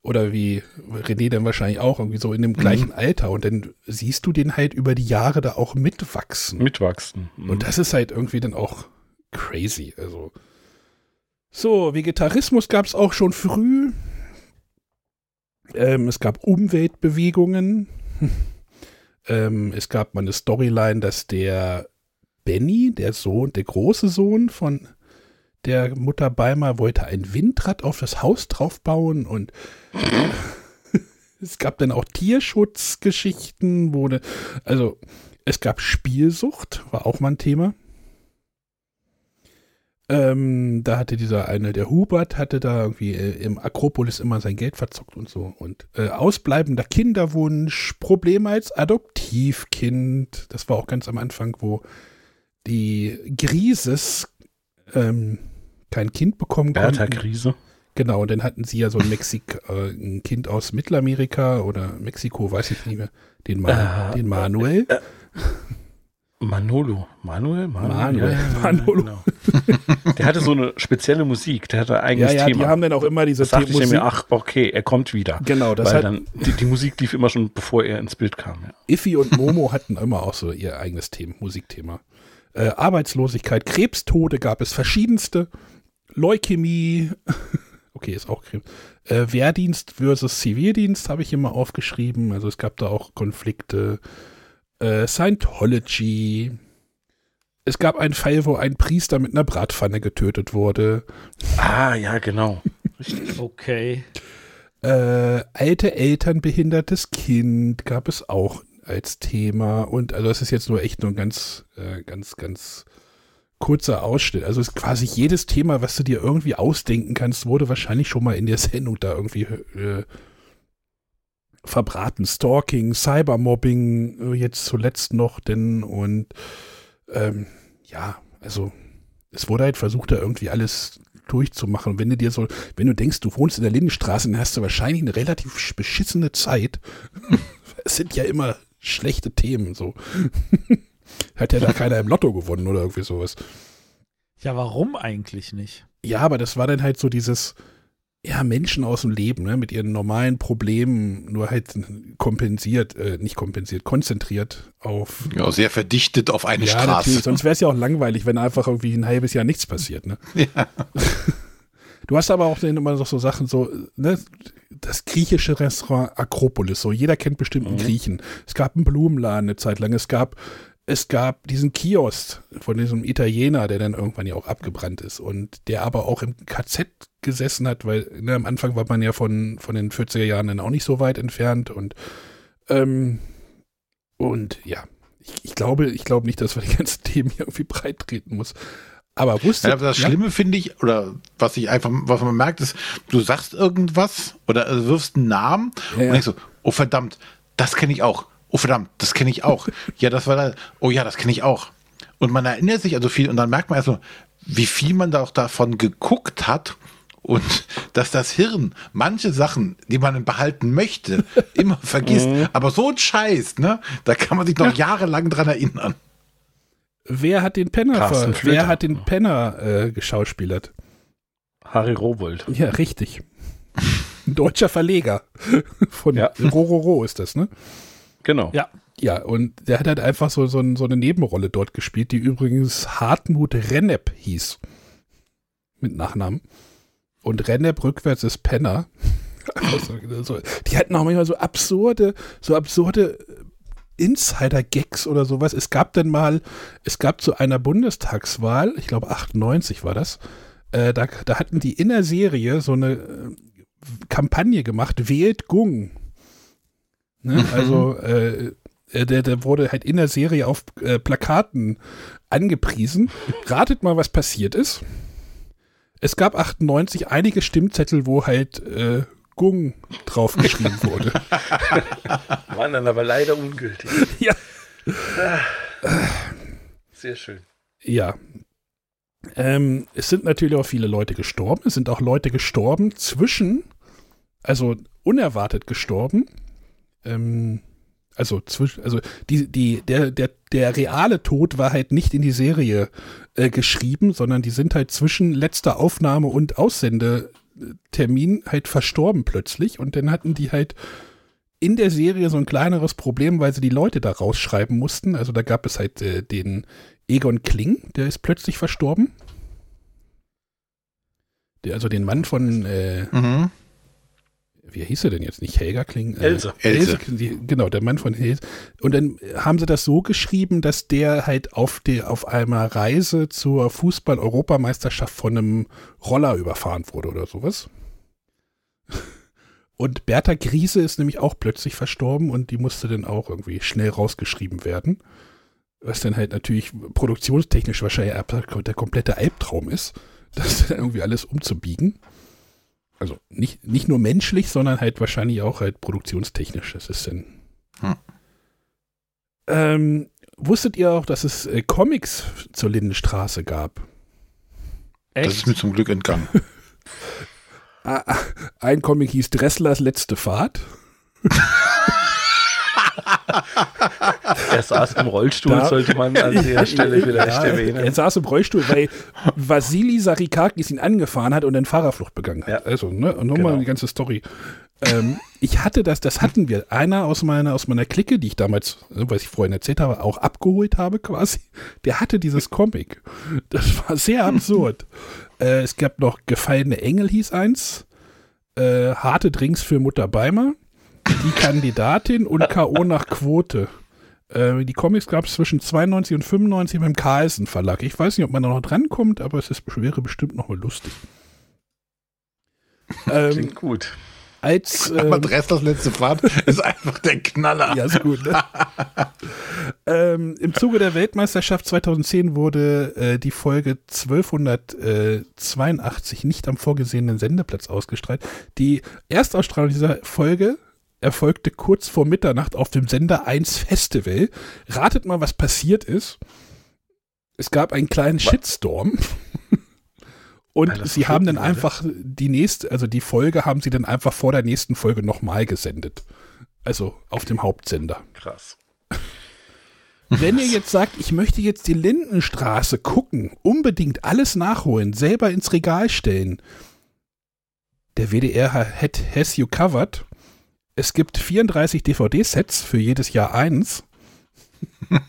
Oder wie René dann wahrscheinlich auch, irgendwie so in dem gleichen Alter. Und dann siehst du den halt über die Jahre da auch mitwachsen. mitwachsen. Mhm. Und das ist halt irgendwie dann auch crazy. Also. So, Vegetarismus gab es auch schon früh. Ähm, es gab Umweltbewegungen. *laughs* ähm, es gab mal eine Storyline, dass der Benny, der Sohn, der große Sohn von der Mutter Beimer, wollte ein Windrad auf das Haus draufbauen und *laughs* es gab dann auch Tierschutzgeschichten, wurde, also es gab Spielsucht, war auch mal ein Thema. Ähm, da hatte dieser eine, der Hubert, hatte da irgendwie äh, im Akropolis immer sein Geld verzockt und so. Und äh, ausbleibender Kinderwunsch, Probleme als Adoptivkind, das war auch ganz am Anfang, wo die Grieses ähm, kein Kind bekommen Bertha konnten. Krise. Genau, und dann hatten sie ja so ein, Mexik äh, ein Kind aus Mittelamerika oder Mexiko, weiß ich nicht mehr, den, Ma Äh, den Manuel. Manolo. Manuel? Manuel. Ja, ja, ja, Manolo. Genau. Der hatte so eine spezielle Musik. Der hatte ein Ja, eigenes ja, Thema. die haben dann auch immer diese das dachte ich mir, ach, okay, er kommt wieder. Genau, das Weil hat dann, die, die Musik lief immer schon, bevor er ins Bild kam. Ja. Iffy und Momo hatten immer auch so ihr eigenes Thema, Musikthema. Äh, Arbeitslosigkeit, Krebstode gab es verschiedenste. Leukämie, *laughs* okay, ist auch Krebs. Äh, Wehrdienst versus Zivildienst habe ich immer aufgeschrieben. Also es gab da auch Konflikte. Äh, Scientology. Es gab einen Fall, wo ein Priester mit einer Bratpfanne getötet wurde. Ah, ja, genau. *laughs* Okay. Äh, alte Eltern, behindertes Kind gab es auch als Thema. Und also es ist jetzt nur echt nur ein ganz, äh, ganz, ganz kurzer Ausschnitt. Also es ist quasi jedes Thema, was du dir irgendwie ausdenken kannst, wurde wahrscheinlich schon mal in der Sendung da irgendwie äh, verbraten Stalking, Cybermobbing, äh, jetzt zuletzt noch, denn und ähm, ja, also es wurde halt versucht, da irgendwie alles durchzumachen. Und wenn du dir so, wenn du denkst, du wohnst in der Lindenstraße, dann hast du wahrscheinlich eine relativ beschissene Zeit. *laughs* es sind ja immer schlechte Themen, so. *laughs* Hat ja da keiner im Lotto gewonnen oder irgendwie sowas. Ja, warum eigentlich nicht? Ja, aber das war dann halt so dieses, ja, Menschen aus dem Leben, ne, mit ihren normalen Problemen, nur halt kompensiert, äh, nicht kompensiert, konzentriert auf. Ja, sehr verdichtet auf eine ja, Straße. Natürlich, sonst wäre es ja auch langweilig, wenn einfach irgendwie ein halbes Jahr nichts passiert, ne? Ja. *laughs* Du hast aber auch immer noch so Sachen, so, ne, das griechische Restaurant Akropolis, so, jeder kennt bestimmt einen Mhm. Griechen. Es gab einen Blumenladen eine Zeit lang, es gab, es gab diesen Kiosk von diesem Italiener, der dann irgendwann ja auch abgebrannt ist und der aber auch im KZ gesessen hat, weil ne, am Anfang war man ja von, von den 40er Jahren dann auch nicht so weit entfernt und, ähm, und ja, ich, ich glaube, ich glaube nicht, dass man die ganzen *laughs* Themen hier irgendwie breit treten muss. Aber wusste Ja, aber das Schlimme finde ich, oder was ich einfach, was man merkt, ist, du sagst irgendwas oder äh, wirfst einen Namen Ja, ja. und denkst so, oh verdammt, das kenne ich auch. Oh verdammt, das kenne ich auch. ja, das war da, oh ja, das kenne ich auch. Und man erinnert sich also viel und dann merkt man erst so, wie viel man da auch davon geguckt hat und *laughs* dass das Hirn manche Sachen, die man behalten möchte, *laughs* immer vergisst. Aber so ein Scheiß, ne? Da kann man sich noch jahrelang dran erinnern. Wer hat den Penner, ver wer hat den Penner äh, geschauspielert? Harry Rowold. Ja, richtig. Ein deutscher Verleger *laughs* von Ja. Rororo ist das, ne? Genau. Ja. Ja, und der hat halt einfach so, so, so eine Nebenrolle dort gespielt, die übrigens Hartmut Rennep hieß. Mit Nachnamen. Und Rennep rückwärts ist Penner. *laughs* Also, so, die hatten auch manchmal so absurde, so absurde Insider-Gags oder sowas. Es gab dann mal, es gab zu einer Bundestagswahl, ich glaube 98 war das, äh, da, da hatten die in der Serie so eine äh, Kampagne gemacht, wählt Gung. Ne? Also äh, äh, der, der wurde halt in der Serie auf äh, Plakaten angepriesen. Ratet mal, was passiert ist. Es gab 98 einige Stimmzettel, wo halt äh, Gung draufgeschrieben *laughs* wurde. Waren dann aber leider ungültig. *laughs* ja. Sehr schön. Ja. Ähm, es sind natürlich auch viele Leute gestorben. Es sind auch Leute gestorben zwischen, also unerwartet gestorben. Ähm, also zwischen, also die, die, der, der, der reale Tod war halt nicht in die Serie äh, geschrieben, sondern die sind halt zwischen letzter Aufnahme und Aussendetermin halt verstorben plötzlich und dann hatten die halt in der Serie so ein kleineres Problem, weil sie die Leute da rausschreiben mussten. Also da gab es halt äh, den Egon Kling, der ist plötzlich verstorben. Der, also den Mann von, äh, Mhm. Wie hieß er denn jetzt? Nicht Helga Kling? Äh, Else. Else. die- Genau, der Mann von Else. Und dann haben sie das so geschrieben, dass der halt auf, der, auf einer Reise zur Fußball-Europameisterschaft von einem Roller überfahren wurde oder sowas. *laughs* Und Bertha Griese ist nämlich auch plötzlich verstorben und die musste dann auch irgendwie schnell rausgeschrieben werden. Was dann halt natürlich produktionstechnisch wahrscheinlich der komplette Albtraum ist, *laughs* das dann irgendwie alles umzubiegen. Also nicht, nicht nur menschlich, sondern halt wahrscheinlich auch halt produktionstechnisch. Das ist dann. Hm. Ähm, wusstet ihr auch, dass es äh, Comics zur Lindenstraße gab? Das ist mir zum Glück entgangen. *laughs* Ah, ah, Ein Comic hieß Dresslers letzte Fahrt. *laughs* Er saß im Rollstuhl, Da- sollte man an *laughs* der Stelle vielleicht Ja, Er erwähnen. saß im Rollstuhl, weil Vasili Sarikakis ihn angefahren hat und dann Fahrerflucht begangen hat. Ja. Also, ne, und nochmal Genau. die ganze Story. Ähm, ich hatte das, das hatten wir. Einer aus meiner, aus meiner Clique, die ich damals, ne, was ich vorhin erzählt habe, auch abgeholt habe quasi, der hatte dieses Comic. Das war sehr absurd. äh, es gab noch Gefallene Engel hieß eins, äh, Harte Drinks für Mutter Beimer, die Kandidatin und K.O. nach Quote. Äh, die Comics gab es zwischen 92 und 95 beim Carlsen Verlag. Ich weiß nicht, ob man da noch drankommt, aber es ist, wäre bestimmt noch mal lustig. *laughs* ähm, Klingt gut. als *laughs* ähm, Dresslers letzte Fahrt *laughs* ist einfach der Knaller. ja, ist gut. Ne? ähm, Im Zuge der Weltmeisterschaft 2010 wurde äh, die Folge 1282 nicht am vorgesehenen Sendeplatz ausgestrahlt. Die Erstausstrahlung dieser Folge erfolgte kurz vor Mitternacht auf dem Sender 1 Festival. Ratet mal, was passiert ist. Es gab einen kleinen Shitstorm. *laughs* Und das sie haben dann einfach die nächste, also die Folge haben sie dann einfach vor der nächsten Folge nochmal gesendet. Also auf dem Hauptsender. Krass. *laughs* Wenn ihr jetzt sagt, ich möchte jetzt die Lindenstraße gucken, unbedingt alles nachholen, selber ins Regal stellen. Der WDR hat has you covered. Es gibt 34 DVD-Sets für jedes Jahr eins. *laughs*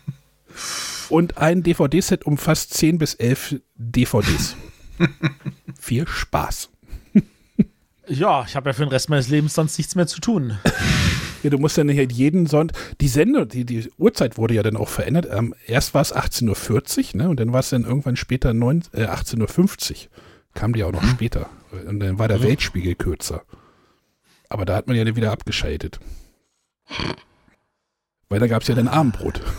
Und ein DVD-Set umfasst 10 bis 11 DVDs. *laughs* Viel Spaß. Ja, ich habe ja für den Rest meines Lebens sonst nichts mehr zu tun. Ja, du musst ja nicht halt jeden Sonntag, die Sendung, die, die Uhrzeit wurde ja dann auch verändert. Ähm, erst war es 18.40 Uhr, ne? Und dann war es dann irgendwann später 9, äh, 18.50 Uhr. Kam die auch noch später. Und dann war der Weltspiegel kürzer. Aber da hat man ja dann wieder abgeschaltet. Weil da gab es ja dann Abendbrot. *laughs*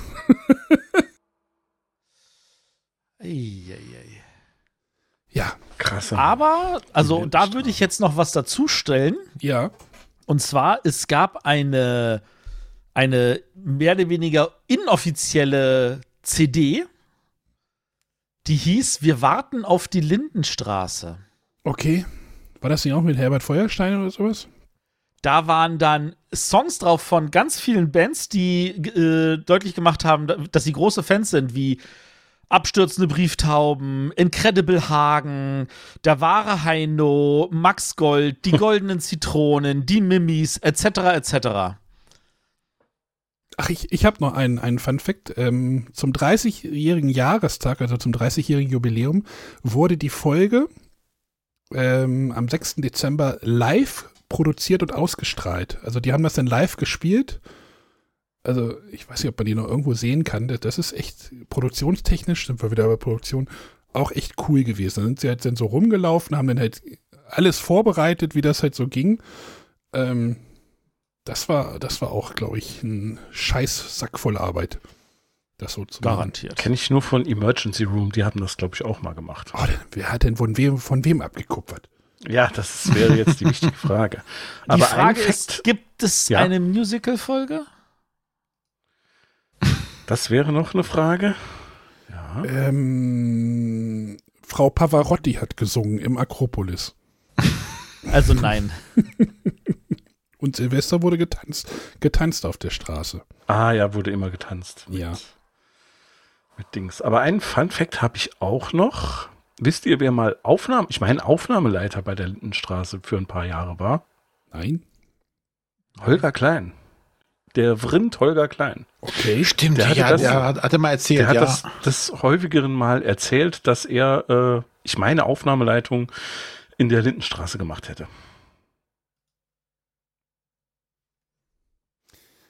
Eieiei. Ja, Krass. Aber, also da würde ich jetzt noch was dazu stellen. ja. Und zwar, es gab eine, eine mehr oder weniger inoffizielle CD, die hieß Wir warten auf die Lindenstraße. Okay. War das nicht auch mit Herbert Feuerstein oder sowas? Da waren dann Songs drauf von ganz vielen Bands, die äh, deutlich gemacht haben, dass sie große Fans sind, wie Abstürzende Brieftauben, Incredible Hagen, Der wahre Heino, Max Gold, Die *laughs* goldenen Zitronen, Die Mimis, etc., etc. Ach, ich, ich habe noch einen, einen Fun Fact. Ähm, zum 30-jährigen Jahrestag, also zum 30-jährigen Jubiläum, wurde die Folge ähm, am 6. Dezember live produziert und ausgestrahlt. Also die haben das dann live gespielt. Also ich weiß nicht, ob man die noch irgendwo sehen kann. Das- ist echt produktionstechnisch, sind wir wieder bei Produktion, auch echt cool gewesen. Dann sind sie halt dann so rumgelaufen, haben dann halt alles vorbereitet, wie das halt so ging. Ähm, das war, das war auch, glaube ich, ein scheiß Sack voll Arbeit. Das so zu machen. Garantiert. Kenne ich nur von Emergency Room, die haben das, glaube ich, auch mal gemacht. Oh, wer hat denn von wem, von wem abgekupfert? Ja, das wäre jetzt die wichtige Frage. Die Aber Frage ein ist, Fact, gibt es Ja. eine Musical-Folge? das wäre noch eine Frage. Ja. Ähm, Frau Pavarotti hat gesungen im Akropolis. Also nein. *laughs* Und Silvester wurde getanzt, getanzt auf der Straße. Ah, ja, wurde immer getanzt. Mit, Ja. Mit Dings. Aber einen Fun Fact habe ich auch noch. Wisst ihr, wer mal Aufnahme, ich meine Aufnahmeleiter bei der Lindenstraße für ein paar Jahre war? Nein? Holger Klein. Der Vrind Holger Klein. Okay. Stimmt, Der hatte ja, das- der hat, hat er mal erzählt, Der hat ja. das des häufigeren Mal erzählt, dass er, äh, ich meine, Aufnahmeleitung in der Lindenstraße gemacht hätte.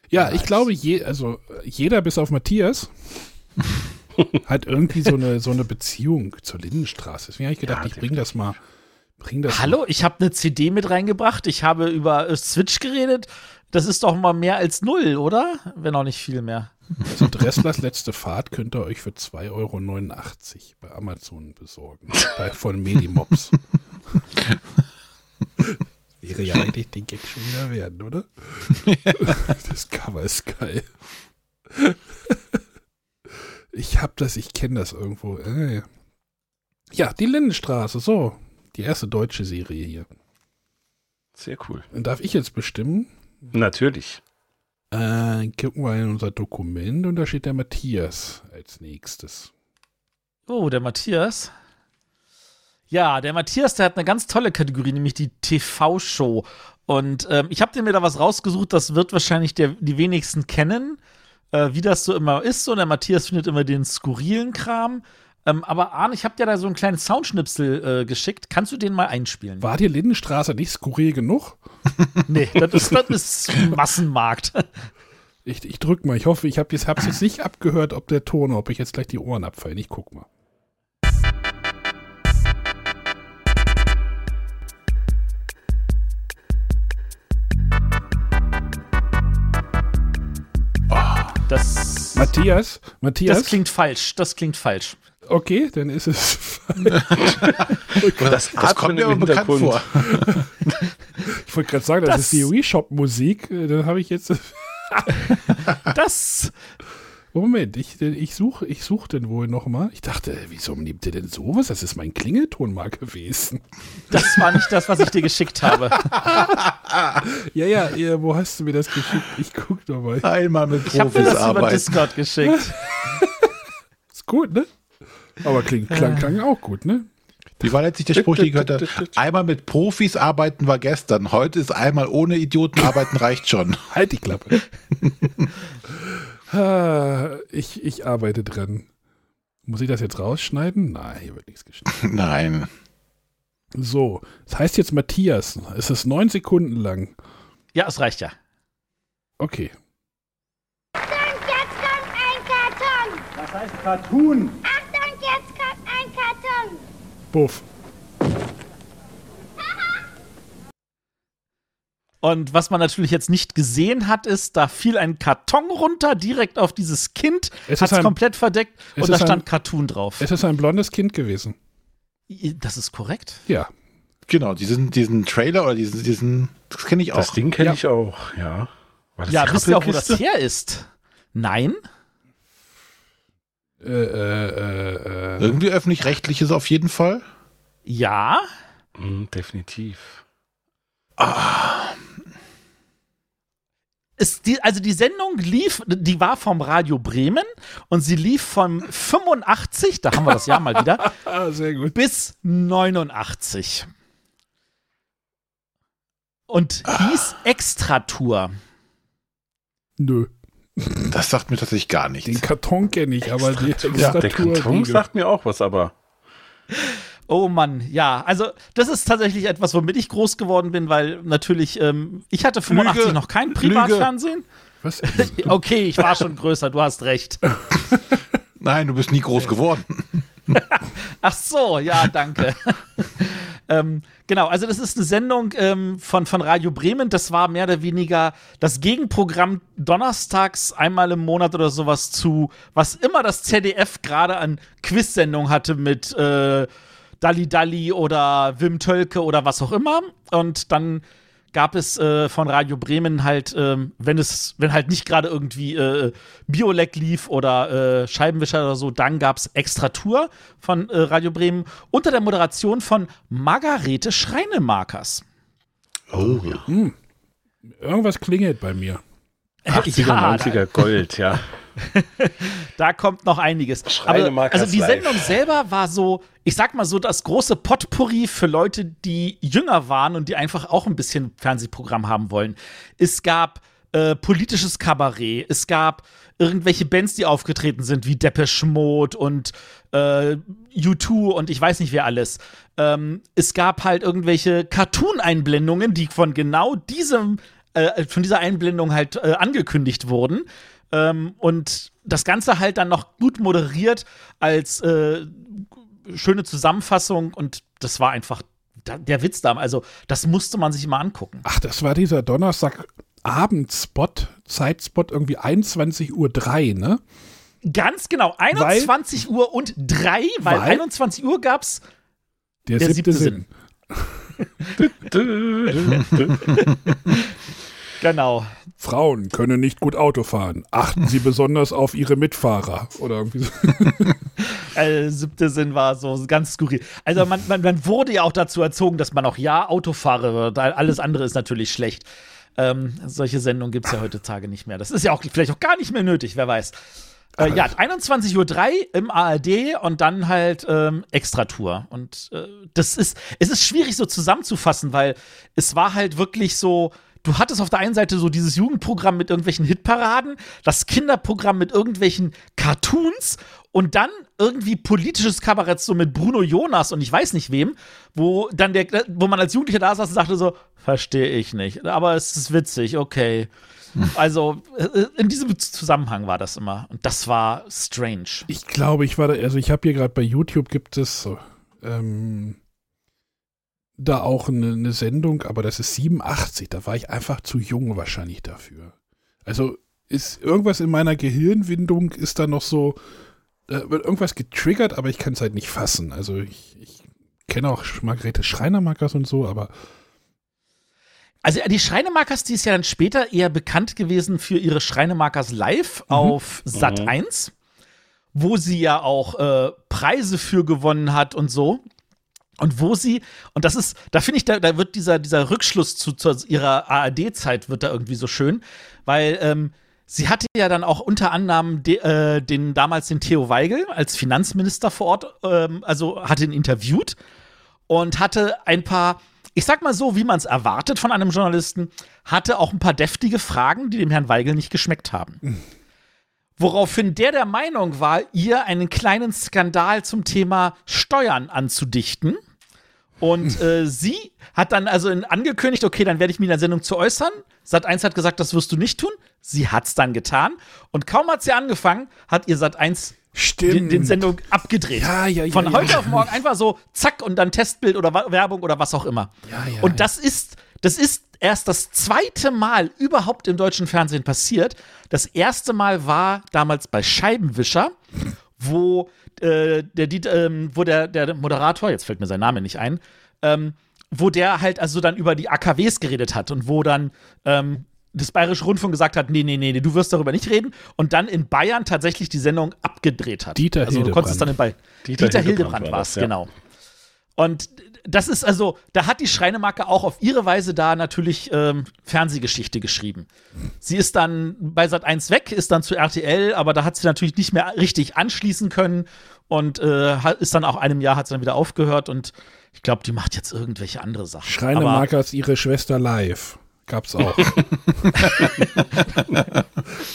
Ja, Nice. ich glaube, je, also jeder bis auf Matthias *laughs* hat irgendwie so eine, so eine Beziehung zur Lindenstraße. Deswegen habe ich gedacht, Ja, ich bringe das mal. Bring das Hallo, ich habe eine CD mit reingebracht. Ich habe über äh, Switch geredet. Das ist doch mal mehr als null, oder? Wenn auch nicht viel mehr. Mal. Also Dresslers letzte Fahrt könnt ihr euch für 2,89 Euro bei Amazon besorgen. bei, von Medimops. *laughs* Wäre ja eigentlich den Gag schon wieder werden, oder? *laughs* das Cover ist geil. Ich hab das, ich kenne das irgendwo. Äh. Ja, die Lindenstraße, so. Die erste deutsche Serie hier. Sehr cool. Dann darf ich jetzt bestimmen. Natürlich. Äh, gucken wir in unser Dokument und da steht der Matthias als nächstes. Oh, der Matthias. Ja, der Matthias, der hat eine ganz tolle Kategorie, nämlich die TV-Show. Und ähm, ich habe mir da was rausgesucht, das wird wahrscheinlich der, die wenigsten kennen, äh, wie das so immer ist. So, der Matthias findet immer den skurrilen Kram. Ähm, aber Arne, ich habe dir da so einen kleinen Soundschnipsel äh, geschickt. Kannst du den mal einspielen? War die Lindenstraße nicht skurril genug? *laughs* Nee, das ist, das ist Massenmarkt. Ich, ich drück mal. Ich hoffe, ich habe jetzt, hab's jetzt nicht abgehört, ob der Ton, ob ich jetzt gleich die Ohren abfallen. Ich guck mal. Das, Matthias, Matthias. das klingt falsch. Das klingt falsch. okay, dann ist es. *laughs* Das, das kommt mir aber bekannt vor. *laughs* Ich wollte gerade sagen, das, Das- ist die Wii Shop Musik. Äh, Dann habe ich jetzt. Das, Moment, ich, ich suche ich such den wohl nochmal. Ich dachte, wieso nimmt ihr denn sowas? Das ist mein Klingelton mal gewesen. das war nicht das, was ich dir geschickt habe. *laughs* Ja, ja, ja, wo hast du mir das geschickt? Ich guck doch mal. Einmal mit Ich habe mir Profis das über arbeiten. Discord geschickt. *laughs* Ist gut, ne? Aber klingt, klang, klang auch gut, ne? Wie war letztlich der Spruch, den ich gehört habe? *laughs* Einmal mit Profis arbeiten war gestern. Heute ist einmal ohne Idioten arbeiten reicht schon. Halt die Klappe. Ah, ich, ich arbeite dran. Muss ich das jetzt rausschneiden? Nein, hier wird nichts geschnitten. *laughs* Nein. So, das heißt jetzt Matthias. Es ist neun Sekunden lang. Ja, es reicht ja. Okay. Jetzt kommt ein Karton. Das heißt Cartoon. Achtung, jetzt kommt ein Karton. Buff. Und was man natürlich jetzt nicht gesehen hat, ist, da fiel ein Karton runter, direkt auf dieses Kind, hat es ein- komplett verdeckt es und da ist ein- stand Cartoon drauf. Es ist ein blondes Kind gewesen. Das ist korrekt. Ja. Genau, diesen, diesen Trailer oder diesen, diesen das kenne ich Das auch. Ding kenne Ja. ich auch, ja. War das Ja, wisst ihr auch, wo das her ist? Nein? Äh, äh, äh, äh. Irgendwie öffentlich-rechtliches auf jeden Fall. Ja? Mhm, definitiv. Ist die, also die Sendung lief, die war vom Radio Bremen und sie lief von 85, da haben wir das Jahr mal wieder, *laughs* Ah, sehr gut. bis 89. Und hieß Extratour. Nö. Das sagt mir tatsächlich gar Den nichts. Karton kenne ich, aber die Ja, der Karton sagt mir auch was, aber Oh Mann, ja, also das ist tatsächlich etwas, womit ich groß geworden bin, weil natürlich, ähm, ich hatte 85 Lüge. noch kein Privatfernsehen. Was? *laughs* Okay, ich war schon größer, du hast recht. *laughs* Nein, du bist nie groß geworden. *laughs* Ach so, ja, danke. ähm, genau, also das ist eine Sendung ähm, von, von Radio Bremen. Das war mehr oder weniger das Gegenprogramm donnerstags einmal im Monat oder sowas zu, was immer das ZDF gerade an Quiz-Sendungen hatte mit äh, Dalli Dalli oder Wim Tölke oder was auch immer. Und dann gab es äh, von Radio Bremen halt, ähm, wenn es, wenn halt nicht gerade irgendwie äh, Biolek lief oder äh, Scheibenwischer oder so, dann gab es Extra Tour von äh, Radio Bremen unter der Moderation von Margarete Schreinemarkers. Oh, ja. Irgendwas klingelt bei mir. 80er, Ja, 90er Gold, ja. *laughs* *laughs* Da kommt noch einiges. Aber, also die live. Sendung selber war so, ich sag mal so, das große Potpourri für Leute, die jünger waren und die einfach auch ein bisschen Fernsehprogramm haben wollen. Es gab äh, politisches Kabarett, es gab irgendwelche Bands, die aufgetreten sind, wie Depeche Mode und äh, U2 und ich weiß nicht wer alles. Ähm, es gab halt irgendwelche Cartoon-Einblendungen, die von genau diesem, äh, von dieser Einblendung halt äh, angekündigt wurden. Ähm, und das Ganze halt dann noch gut moderiert als äh, schöne Zusammenfassung und das war einfach da, der Witz da. Also, das musste man sich mal angucken. Ach, das war dieser Donnerstagabend-Spot, Zeitspot, irgendwie 21.03 Uhr, ne? Ganz genau, 21 Uhr und 3, weil, Weil? 21 Uhr gab's Der, Der siebte, siebte Sinn. *laughs* *laughs* *laughs* genau. Frauen können nicht gut Auto fahren. Achten Sie besonders auf Ihre Mitfahrer. Oder irgendwie so. *laughs* Äh, siebte Sinn war so ganz skurril. Also man, man, man wurde ja auch dazu erzogen, dass man auch ja Autofahrer wird. Alles andere ist natürlich schlecht. Ähm, solche Sendungen gibt es ja heutzutage nicht mehr. Das ist ja auch vielleicht auch gar nicht mehr nötig, wer weiß. Äh, ja, 21.03 Uhr im ARD und dann halt ähm, Extratour. Und äh, das ist, es ist schwierig so zusammenzufassen, weil es war halt wirklich so, du hattest auf der einen Seite so dieses Jugendprogramm mit irgendwelchen Hitparaden, das Kinderprogramm mit irgendwelchen Cartoons und dann irgendwie politisches Kabarett so mit Bruno Jonas und ich weiß nicht wem, wo dann der, wo man als Jugendlicher da saß und sagte so, verstehe ich nicht, aber es ist witzig, okay. *laughs* Also äh, in diesem Zusammenhang war das immer und das war strange. Ich glaube, ich war da, also ich habe hier gerade bei YouTube gibt es so, ähm, da auch eine, eine Sendung, aber das ist 87, da war ich einfach zu jung wahrscheinlich dafür. Also ist irgendwas in meiner Gehirnwindung ist da noch so, da wird irgendwas getriggert, aber ich kann es halt nicht fassen. Also ich, ich kenne auch Margarete Schreinermakers und so, aber Also die Schreinemarkers, die ist ja dann später eher bekannt gewesen für ihre Schreinemarkers Live auf Sat 1, wo sie ja auch äh, Preise für gewonnen hat und so. Und wo sie, und das ist, da finde ich, da, da wird dieser, dieser Rückschluss zu, zu ihrer ARD-Zeit wird da irgendwie so schön, weil ähm, sie hatte ja dann auch unter anderem de, äh, den damals den Theo Weigel als Finanzminister vor Ort, ähm, also hatte ihn interviewt und hatte ein paar, ich sag mal so, wie man es erwartet von einem Journalisten, hatte auch ein paar deftige Fragen, die dem Herrn Weigel nicht geschmeckt haben. Woraufhin der der Meinung war, ihr einen kleinen Skandal zum Thema Steuern anzudichten. Und äh, sie hat dann also angekündigt, okay, dann werde ich mich in der Sendung zu äußern. Sat 1 hat gesagt, das wirst du nicht tun. Sie hat's dann getan. Und kaum hat sie angefangen, hat ihr Sat 1 Stimmt. den, den Sendung abgedreht. Ja, ja, ja, Von heute auf morgen einfach so, zack, und dann Testbild oder Werbung oder was auch immer. Ja, ja, und das ist, das ist erst das zweite Mal überhaupt im deutschen Fernsehen passiert. Das erste Mal war damals bei Scheibenwischer, wo äh, der, Diet- ähm, wo der, der Moderator, jetzt fällt mir sein Name nicht ein, ähm, wo der halt also dann über die AKWs geredet hat und wo dann ähm, das Bayerische Rundfunk gesagt hat, nee, nee, nee, nee, du wirst darüber nicht reden und dann in Bayern tatsächlich die Sendung abgedreht hat. Dieter also du konntest es dann in Bayern. Dieter Dieter, Hildebrand Hildebrand war es, ja. genau. Und das ist also, da hat die Schreinemarke auch auf ihre Weise da natürlich ähm, Fernsehgeschichte geschrieben. Sie ist dann bei Sat 1 weg, ist dann zu RTL, aber da hat sie natürlich nicht mehr richtig anschließen können und äh, ist dann auch einem Jahr hat sie dann wieder aufgehört und ich glaube, die macht jetzt irgendwelche andere Sachen. Aber- Schreinemarkers ihre Schwester live. Gab's auch. *laughs*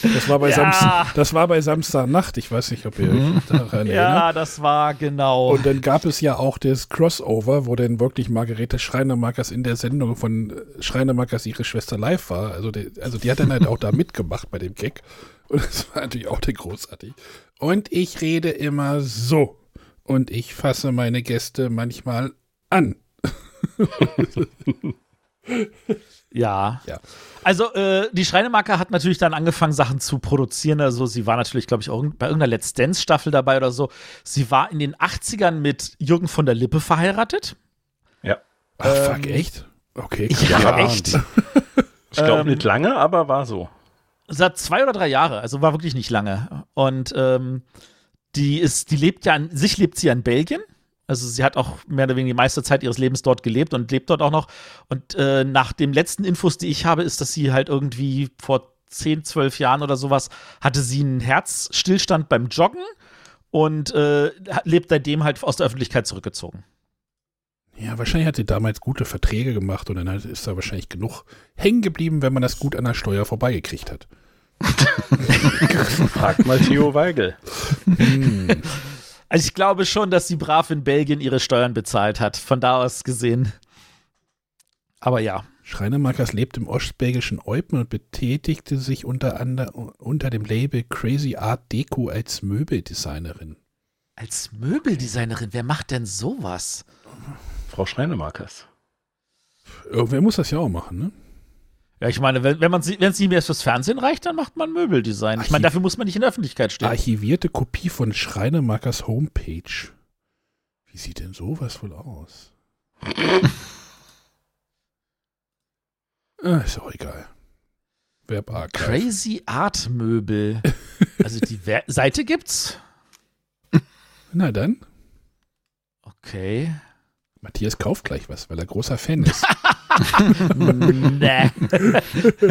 das, war bei Ja. Samstag, das war bei Samstagnacht. Ich weiß nicht, ob ihr euch daran erinnert. Ja, das war genau. Und dann gab es ja auch das Crossover, wo dann wirklich Margarete Schreinemarkers in der Sendung von äh, Schreinemarkers ihre Schwester live war. Also die, also die hat dann halt auch da mitgemacht bei dem Gag. Und das war natürlich auch der großartig. Und ich rede immer so. Und ich fasse meine Gäste manchmal an. *laughs* Ja. Ja. Also, äh, die Schreinemarke hat natürlich dann angefangen, Sachen zu produzieren. Also, sie war natürlich, glaube ich, auch bei irgendeiner Let's Dance-Staffel dabei oder so. Sie war in den 80ern mit Jürgen von der Lippe verheiratet. Ja. Ach, fuck, echt? Okay. Ja, krass. echt. *laughs* Ich glaube Ähm, nicht lange, aber war so. Seit zwei oder drei Jahre, also war wirklich nicht lange. Und ähm, die ist, die lebt ja an sich lebt sie ja in Belgien. Also sie hat auch mehr oder weniger die meiste Zeit ihres Lebens dort gelebt und lebt dort auch noch. Und äh, nach den letzten Infos, die ich habe, ist, dass sie halt irgendwie vor 10, 12 Jahren oder sowas hatte sie einen Herzstillstand beim Joggen und äh, lebt seitdem halt aus der Öffentlichkeit zurückgezogen. Ja, wahrscheinlich hat sie damals gute Verträge gemacht und dann ist da wahrscheinlich genug hängen geblieben, wenn man das gut an der Steuer vorbeigekriegt hat. *laughs* Fragt mal Theo Weigel. Also ich glaube schon, dass sie brav in Belgien ihre Steuern bezahlt hat, von da aus gesehen. Aber ja. Schreinemarkers lebt im ostbelgischen Eupen und betätigte sich unter anderem unter dem Label Crazy Art Deco als Möbeldesignerin. Als Möbeldesignerin, wer macht denn sowas? Frau Schreinemarkers. Irgendwer muss das ja auch machen, ne? Ja, ich meine, wenn, wenn man wenn es nicht mehr fürs Fernsehen reicht, dann macht man Möbeldesign. Ich meine, Archiv- dafür muss man nicht in der Öffentlichkeit stehen. Archivierte Kopie von Schreinemarkers Homepage. Wie sieht denn sowas wohl aus? *laughs* ah, ist auch egal. Werbarchiv. Crazy Art Möbel. *laughs* Also die Wer Seite gibt's? Na dann, Okay. Matthias kauft gleich was, weil er großer Fan ist. *laughs* *laughs*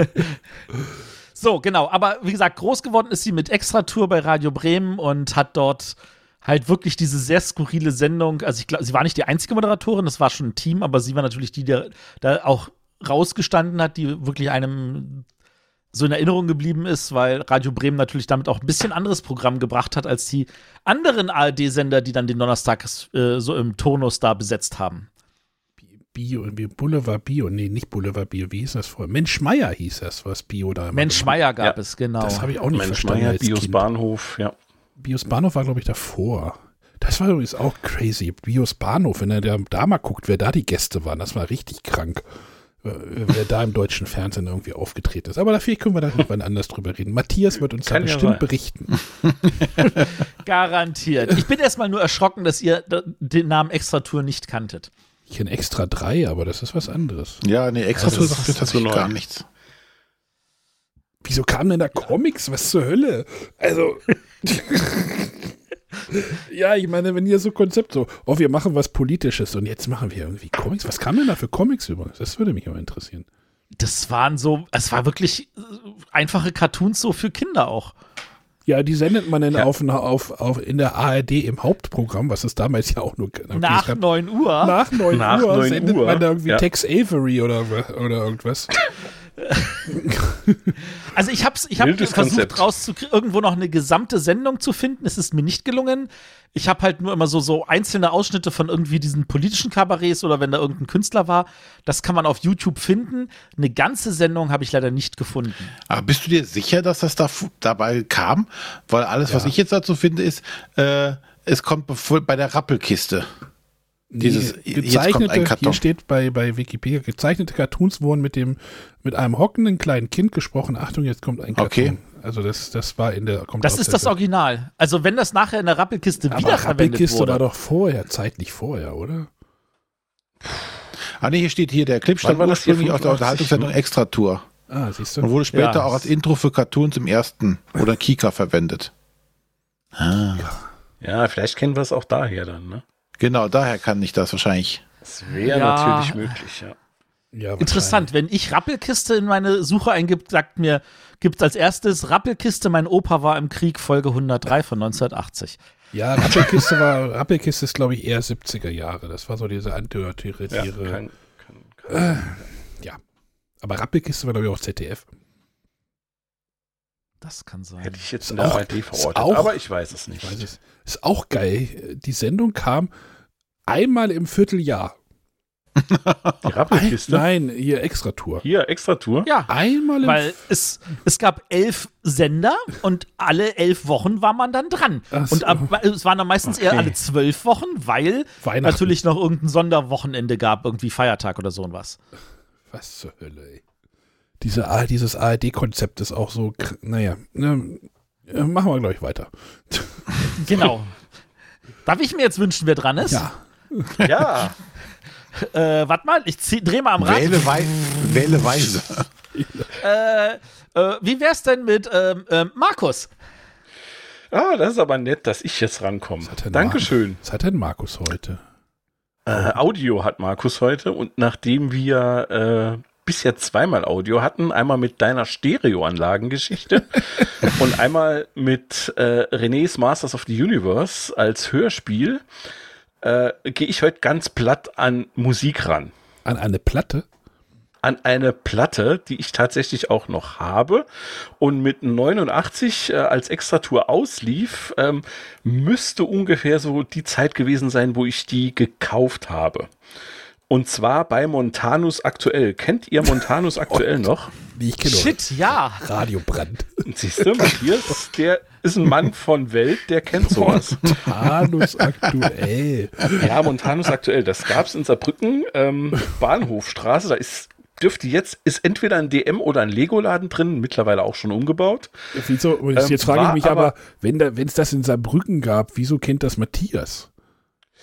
*laughs* so, genau. Aber wie gesagt, groß geworden ist sie mit Extratour bei Radio Bremen und hat dort halt wirklich diese sehr skurrile Sendung. Also ich glaube, sie war nicht die einzige Moderatorin, das war schon ein Team, aber sie war natürlich die, die da auch rausgestanden hat, die wirklich einem so in Erinnerung geblieben ist, weil Radio Bremen natürlich damit auch ein bisschen anderes Programm gebracht hat als die anderen ARD-Sender, die dann den Donnerstag äh, so im Turnus da besetzt haben. Bio, irgendwie Boulevard Bio, nee, nicht Boulevard Bio, wie hieß das vorher? Mensch Meier hieß das, was Bio da immer Mensch Meier gab Ja. es, genau. Das habe ich auch nicht Mensch, verstanden. Meier, als Bios kind. Bahnhof, ja. Bios Bahnhof war, glaube ich, davor. Das war übrigens auch crazy. Bios Bahnhof, wenn er da, da mal guckt, wer da die Gäste waren, das war richtig krank. Äh, Wer da im deutschen Fernsehen irgendwie aufgetreten ist. Aber dafür können wir da irgendwann anders drüber reden. Matthias wird uns da Kann ja bestimmt berichten. *laughs* Garantiert. Ich bin erstmal nur erschrocken, dass ihr den Namen Extratour nicht kanntet. Ich kenne extra drei, aber das ist was anderes. Ja, nee, extra Also, das sagt mir ist tatsächlich gar nichts. Wieso kamen denn da Comics? Was zur Hölle? Also. *laughs* ja, ich meine, wenn ihr so Konzept so, oh, wir machen was Politisches und jetzt machen wir irgendwie Comics. Was kam denn da für Comics übrigens? Das würde mich aber interessieren. Das waren so, es war wirklich äh, einfache Cartoons so für Kinder auch. Ja, die sendet man dann Ja. auf, auf, auf in der ARD im Hauptprogramm, was es damals ja auch nur Nach gab- 9 Uhr. nach 9 Nach Uhr 9 sendet Uhr, man da irgendwie ja. Tex Avery oder, oder irgendwas. Also ich habe ich hab Wildes versucht rauszukriegen, irgendwo noch eine gesamte Sendung zu finden. Es ist mir nicht gelungen. Ich habe halt nur immer so, so einzelne Ausschnitte von irgendwie diesen politischen Kabarets oder wenn da irgendein Künstler war. Das kann man auf YouTube finden. Eine ganze Sendung habe ich leider nicht gefunden. Aber bist du dir sicher, dass das da dabei kam? Weil alles, was ich jetzt dazu finde, ist, äh, es kommt bevor- bei der Rappelkiste. Dieses- Nee, jetzt kommt gezeichnete, hier steht bei, bei Wikipedia, gezeichnete Cartoons wurden mit dem, mit einem hockenden kleinen Kind gesprochen. Achtung, jetzt kommt ein Karton. Okay. Also das, das war in der, kommt Das ist das Original. Also wenn das nachher in der Rappelkiste Aber wiederverwendet Rappelkiste wurde. war doch vorher, zeitlich vorher, oder? Ah, nee, hier steht hier, der Clip hier? ursprünglich aus der 85, Unterhaltungssendung Extra Tour Ah, siehst und du? wurde später Ja. auch als Intro für Cartoons im ersten oder Kika verwendet. Ja, vielleicht kennen wir es auch daher dann, ne? Genau, daher kann ich das wahrscheinlich. Das wäre Ja. natürlich möglich, ja. Ja, Interessant, wenn ich Rappelkiste in meine Suche eingibt, sagt mir, gibt als erstes Rappelkiste, mein Opa war im Krieg, Folge 103 von 1980. Ja, Rappelkiste war, Rappelkiste ist glaube ich eher 70er Jahre. Das war so diese Ja, antiautoritäre. kann, kann, kann. ja. Aber Rappelkiste war glaube ich auch ZDF. Das kann sein. Hätte ich jetzt Ist in der auch- ARD verortet, auch- aber ich weiß es nicht. Ich weiß es. Ist auch geil. Die Sendung kam einmal im Vierteljahr. Die Rappelkiste. Nein, hier Extratour. Hier, Extra-Tour. Ja, Einmal im weil es, es gab elf Sender und alle elf Wochen war man dann dran. Ach so. Und ab, es waren dann meistens eher Okay. alle zwölf Wochen, weil natürlich noch irgendein Sonderwochenende gab, irgendwie Feiertag oder so und was. Was zur Hölle, ey. Diese, dieses ARD-Konzept ist auch so, naja, ne, äh, machen wir gleich weiter. *laughs* Genau. Darf ich mir jetzt wünschen, wer dran ist? Ja, Ja, *laughs* Äh, warte mal, ich zieh, dreh mal am Rad. Wähle, wei wähle weise. Äh, äh, wie wär's denn mit ähm, ähm, Markus? ah, das ist aber nett, dass ich jetzt rankomme. Dankeschön. was hat denn Markus heute? Äh, Audio hat Markus heute und nachdem wir äh, bisher zweimal Audio hatten, einmal mit deiner Stereoanlagengeschichte *laughs* und einmal mit äh, René's Masters of the Universe als Hörspiel, äh, gehe ich heute ganz platt an Musik ran. An eine Platte? An eine Platte, die ich tatsächlich auch noch habe und mit 89 äh, als Extratour auslief, ähm, müsste ungefähr so die Zeit gewesen sein, wo ich die gekauft habe. Und zwar bei Montanus aktuell. Kennt ihr Montanus aktuell noch? Die ich kenne. Shit, ja. Radiobrand. Siehst du, Matthias, der ist ein Mann von Welt, der kennt sowas. Montanus aktuell. Ja, Montanus aktuell. Das gab es in Saarbrücken, ähm, Bahnhofstraße. Da ist, dürfte jetzt, ist entweder ein DM oder ein Lego-Laden drin, mittlerweile auch schon umgebaut. Wieso, und Ähm, jetzt frage ich mich aber, aber- wenn da, wenn es das in Saarbrücken gab, wieso kennt das Matthias?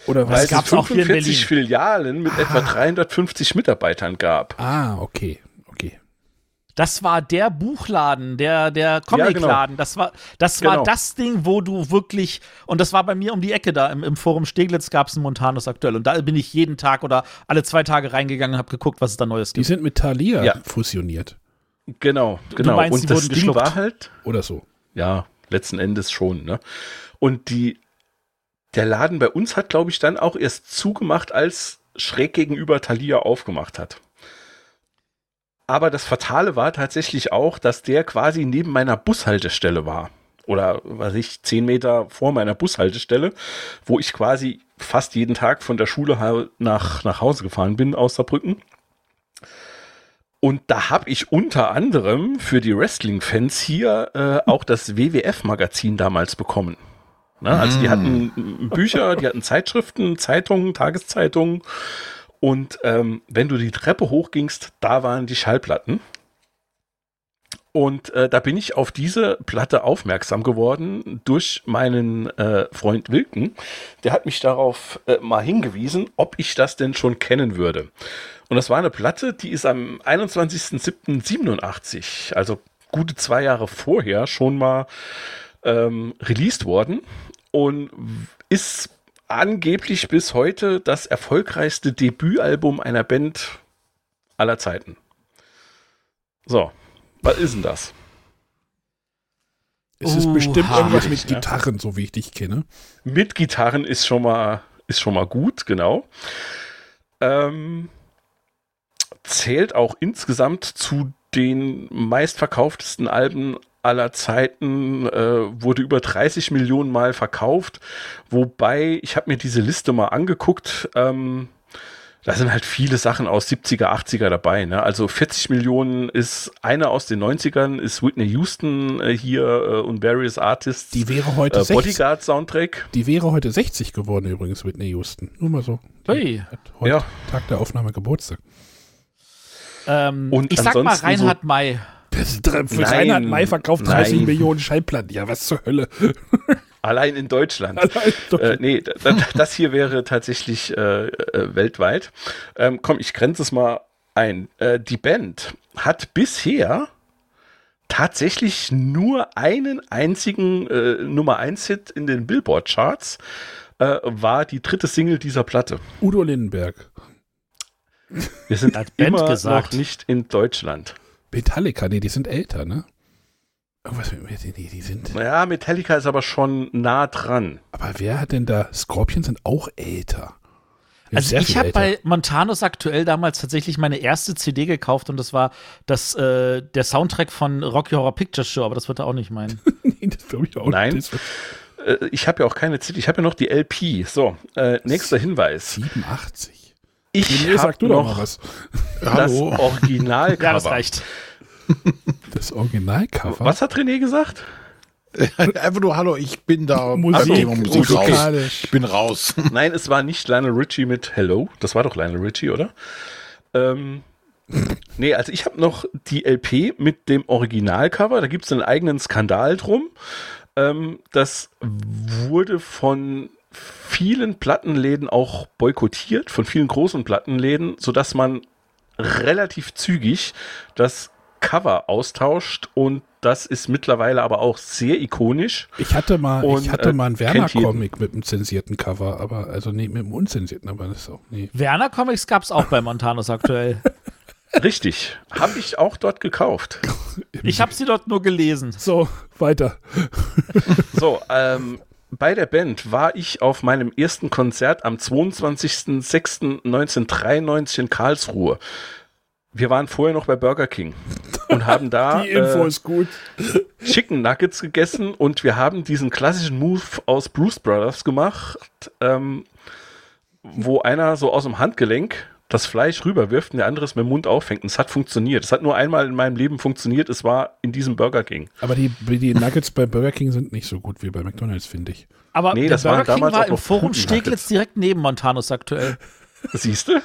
Oder Weil was? es gab's auch hier in 45 Berlin. Filialen mit etwa 350 Mitarbeitern gab. Ah, okay, okay. Das war der Buchladen, der, der Comicladen. Das war, das war Genau. das Ding, wo du wirklich, und das war bei mir um die Ecke da, im, im Forum Steglitz gab es einen Montanus aktuell. Und da bin ich jeden Tag oder alle zwei Tage reingegangen und habe geguckt, was es da Neues Die gibt. sind mit Thalia Ja. fusioniert. Genau, genau. meinst, Und die das wurden Ding geschluckt? war halt, Oder so. ja, letzten Endes schon, ne? Und die, der Laden bei uns hat, glaube ich, dann auch erst zugemacht, als schräg gegenüber Thalia aufgemacht hat. Aber das Fatale war tatsächlich auch, dass der quasi neben meiner Bushaltestelle war. Oder, was ich, zehn Meter vor meiner Bushaltestelle, wo ich quasi fast jeden Tag von der Schule nach, nach Hause gefahren bin aus Saarbrücken. Und da habe ich unter anderem für die Wrestling-Fans hier äh, auch das WWF-Magazin damals bekommen. Ne? Also die hatten m, Bücher, die hatten Zeitschriften, Zeitungen, Tageszeitungen. Und ähm, wenn du die Treppe hochgingst, da waren die Schallplatten. Und äh, da bin ich auf diese Platte aufmerksam geworden durch meinen äh, Freund Wilken. Der hat mich darauf äh, mal hingewiesen, ob ich das denn schon kennen würde. Und das war eine Platte, die ist am 21.07.87, also gute zwei Jahre vorher, schon mal ähm, released worden und ist angeblich bis heute das erfolgreichste Debütalbum einer Band aller Zeiten. So, was ist denn das? Es ist Uh, bestimmt ha. irgendwas mit ne? Gitarren, so wie ich dich kenne. Mit Gitarren ist schon mal, ist schon mal gut, genau. Ähm, zählt auch insgesamt zu den meistverkauftesten Alben aller Zeiten, äh, wurde über 30 Millionen Mal verkauft. Wobei, ich habe mir diese Liste mal angeguckt, ähm, da sind halt viele Sachen aus 70er, 80er dabei. Ne? Also 40 Millionen ist eine aus den 90ern, ist Whitney Houston äh, hier äh, und various Artists. Die wäre heute äh, 60. Bodyguard Soundtrack. Die wäre heute 60 geworden übrigens, Whitney Houston. Nur mal so. Heute Ja. Tag der Aufnahme Geburtstag. Ähm, Und ich sag mal Reinhard May. Für Nein, Reinhard May verkauft 30 nein. Millionen Schallplatten. Ja, was zur Hölle. *laughs* Allein in Deutschland. Allein doch- Äh, nee, d- d- das hier wäre tatsächlich äh, äh, weltweit. Ähm, komm, ich grenze es mal ein. Äh, die Band hat bisher tatsächlich nur einen einzigen äh, Nummer 1 Hit in den Billboard Charts. Äh, war die dritte Single dieser Platte. Udo Lindenberg. Wir sind immer gesagt. noch nicht in Deutschland. Metallica, nee, die sind älter, ne? Irgendwas mit, mit nee, die sind. Naja, Metallica ist aber schon nah dran. Aber wer hat denn da? Scorpions sind auch älter. Die Also ich habe bei Montanos aktuell damals tatsächlich meine erste CD gekauft und das war das, äh, der Soundtrack von Rocky Horror Picture Show, aber das wird er auch nicht meinen. *laughs* nee, das glaube ich auch Nein. nicht. Das Äh, ich habe ja auch keine CD, ich habe ja noch die LP. So, äh, nächster Hinweis. 87. Ich Nee, sag habe du doch mal noch was. *laughs* das. Originalcover. Ja, das reicht. Das Originalcover. Was hat René gesagt? *laughs* Einfach nur, hallo, ich bin da. *laughs* Musik, Thema Musik raus. musikalisch. Ich bin raus. Nein, es war nicht Lionel Richie mit Hello. Das war doch Lionel Richie, oder? Ähm, nee, also ich habe noch die LP mit dem Originalcover. Da gibt es einen eigenen Skandal drum. Ähm, das wurde von vielen Plattenläden auch boykottiert, von vielen großen Plattenläden, sodass man relativ zügig das Cover austauscht und das ist mittlerweile aber auch sehr ikonisch. Ich hatte mal, Und, ich hatte äh, mal einen. Werner-Comic mit einem zensierten Cover, aber also nee, mit einem unzensierten, aber das ist auch nee. Werner Comics gab es auch bei Montanos aktuell. Richtig, habe ich auch dort gekauft. Ich habe sie dort nur gelesen. So, weiter. So, ähm, bei der Band war ich auf meinem ersten Konzert am 22.06.1993 in Karlsruhe. Wir waren vorher noch bei Burger King und haben da *laughs* äh. Chicken Nuggets gegessen und wir haben diesen klassischen Move aus Bruce Brothers gemacht, ähm, wo einer so aus dem Handgelenk das Fleisch rüberwirft und der andere es mit dem Mund auffängt. Und es hat funktioniert. Es hat nur einmal in meinem Leben funktioniert. Es war in diesem Burger King. Aber die, die Nuggets bei Burger King sind nicht so gut wie bei McDonalds, finde ich. Aber Nee, der das Burger King damals war im Forum Steglitz direkt neben Montanos aktuell. *laughs* Siehst du?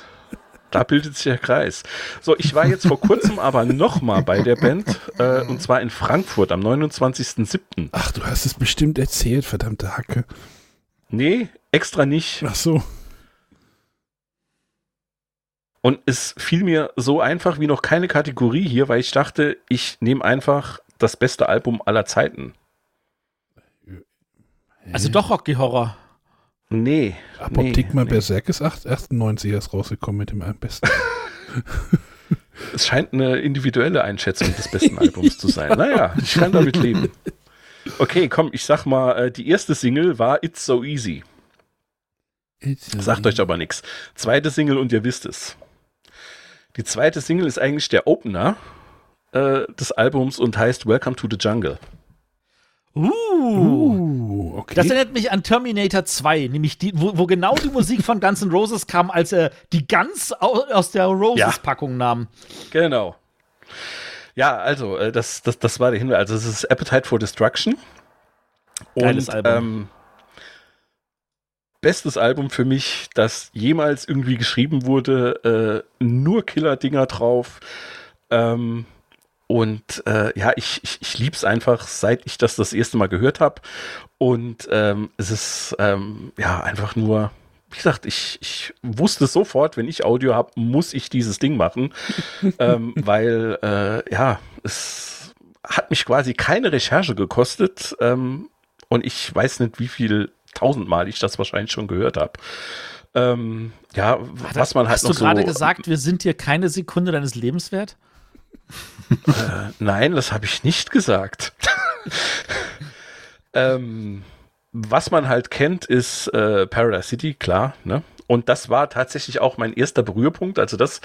Da bildet sich der Kreis. So, ich war jetzt vor kurzem *laughs* aber nochmal bei der Band, äh, und zwar in Frankfurt am 29.07. Ach, du hast es bestimmt erzählt, verdammte Hacke. Nee, extra nicht. Ach so. Und es fiel mir so einfach wie noch keine Kategorie hier, weil ich dachte, ich nehme einfach das beste Album aller Zeiten. Also doch Rocky Horror. Nee. Apothekma nee, nee. Berserk ist 8, 98 erst rausgekommen mit dem am besten. *laughs* Es scheint eine individuelle Einschätzung des besten Albums zu sein. Naja, ich kann damit leben. Okay, komm, ich sag mal, äh, die erste Single war It's So Easy. Sagt euch aber nichts. Zweite Single und ihr wisst es. Die zweite Single ist eigentlich der Opener äh, des Albums und heißt Welcome to the Jungle. Uh. Uh, okay. Das erinnert mich an Terminator 2, nämlich die, wo, wo genau die Musik von Guns N' Roses kam, als er die Guns au- aus der Ja. Roses-Packung nahm. Genau. Ja, also, äh, das, das, das war der Hinweis. Also, es ist Appetite for Destruction. Geiles und, Album. Ähm, bestes Album für mich, das jemals irgendwie geschrieben wurde. Äh, nur Killer-Dinger drauf. Ähm, und äh, ja, ich, ich, ich liebe es einfach, seit ich das das erste Mal gehört habe. Und ähm, es ist ähm, ja einfach nur, wie gesagt, ich, ich wusste sofort, wenn ich Audio habe, muss ich dieses Ding machen, *laughs* ähm, weil äh, ja, es hat mich quasi keine Recherche gekostet ähm, und ich weiß nicht, wie viel tausendmal ich das wahrscheinlich schon gehört habe. Ähm, ja, was man halt Hast noch du gerade so, gesagt, wir sind dir keine Sekunde deines Lebens wert? Äh, nein, das habe ich nicht gesagt. *laughs* ähm, was man halt kennt, ist äh, Paradise City, klar. Ne? Und das war tatsächlich auch mein erster Berührpunkt. Also das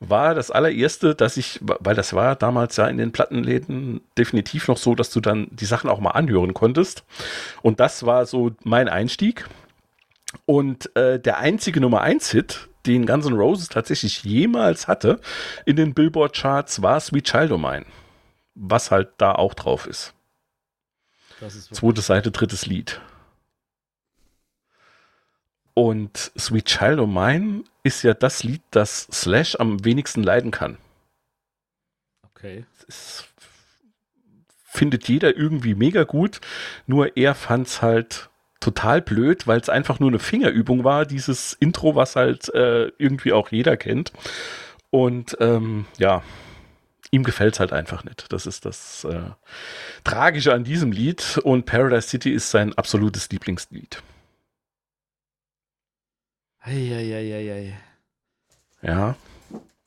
war das allererste, dass ich, weil das war damals ja in den Plattenläden definitiv noch so, dass du dann die Sachen auch mal anhören konntest. Und das war so mein Einstieg. Und äh, der einzige Nummer 1 Hit, den Guns N' Roses tatsächlich jemals hatte in den Billboard Charts, war Sweet Child O' Mine. Was halt da auch drauf ist. Das ist Zweite Seite, drittes Lied. Und Sweet Child O' Mine ist ja das Lied, das Slash am wenigsten leiden kann. okay. Es findet jeder irgendwie mega gut, nur er fand es halt total blöd, weil es einfach nur eine Fingerübung war, dieses Intro, was halt äh, irgendwie auch jeder kennt. Und ähm, ja, ihm gefällt es halt einfach nicht. Das ist das äh, Tragische an diesem Lied und Paradise City ist sein absolutes Lieblingslied. Eieieiei. Ja,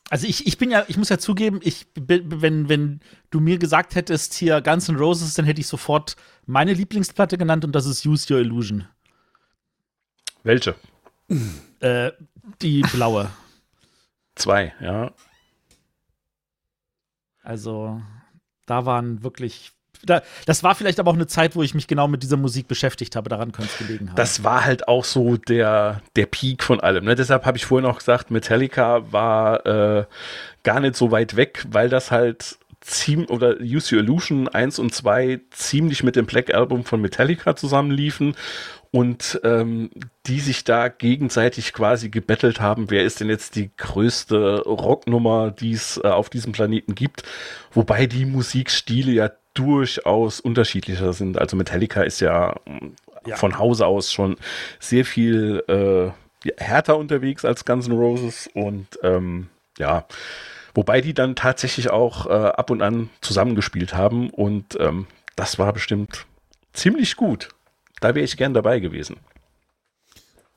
Also ich, ich bin ja, ich muss ja zugeben, ich wenn, wenn du mir gesagt hättest, hier Guns N' Roses, dann hätte ich sofort meine Lieblingsplatte genannt und das ist Use Your Illusion. welche? Äh, die blaue. Zwei, ja. Also da waren wirklich. Da, das war vielleicht aber auch eine Zeit, wo ich mich genau mit dieser Musik beschäftigt habe. Daran könnte es gelegen haben. Das war halt auch so der, der Peak von allem. Ne? Deshalb habe ich vorhin auch gesagt, Metallica war äh, gar nicht so weit weg, weil das halt ziemlich, oder Use Your Illusion 1 und 2 ziemlich mit dem Black Album von Metallica zusammenliefen und ähm, die sich da gegenseitig quasi gebettelt haben, wer ist denn jetzt die größte Rocknummer, die es äh, auf diesem Planeten gibt, wobei die Musikstile ja durchaus unterschiedlicher sind. Also Metallica ist ja, Ja. von Hause aus schon sehr viel äh, härter unterwegs als Guns N' Roses und ähm, ja, wobei die dann tatsächlich auch äh, ab und an zusammengespielt haben und ähm, das war bestimmt ziemlich gut. Da wäre ich gern dabei gewesen.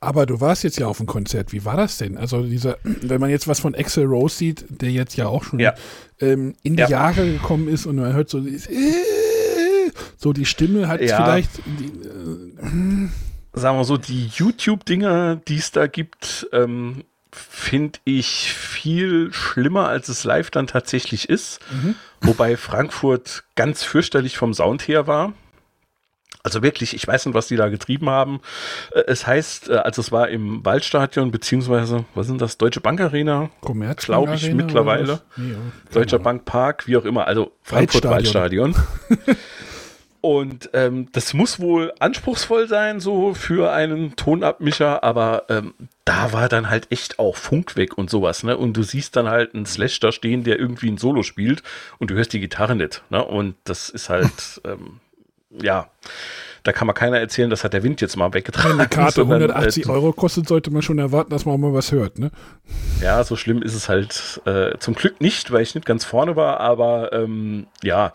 Aber du warst jetzt ja auf dem Konzert. Wie war das denn? Also dieser, wenn man jetzt was von Axel Rose sieht, der jetzt ja auch schon Ja. ähm, in die Ja. Jahre gekommen ist und man hört so dieses, äh, so die Stimme hat Ja. vielleicht die, äh, Sagen wir so, die YouTube-Dinger, die es da gibt, ähm, finde ich viel schlimmer, als es live dann tatsächlich ist. Wobei Frankfurt ganz fürchterlich vom Sound her war. Also wirklich, ich weiß nicht, was die da getrieben haben. Äh, Es heißt, äh, also es war im Waldstadion, beziehungsweise, was sind das, Deutsche Bank Arena, Commerzbank Glaub ich Arena mittlerweile. Nee, Deutscher. Bank Park, wie auch immer, also Frankfurt Waldstadion. Waldstadion. *laughs* Und ähm, das muss wohl anspruchsvoll sein, so für einen Tonabmischer, aber ähm, da war dann halt echt auch Funk weg und sowas, ne? Und du siehst dann halt einen Slash da stehen, der irgendwie ein Solo spielt und du hörst die Gitarre nicht, ne? Und das ist halt, *laughs* ähm, ja, da kann man keiner erzählen, das hat der Wind jetzt mal weggetragen. Wenn die Karte sondern, äh, 180 Euro kostet, sollte man schon erwarten, dass man auch mal was hört, ne? Ja, so schlimm ist es halt äh, zum Glück nicht, weil ich nicht ganz vorne war, aber ähm, ja,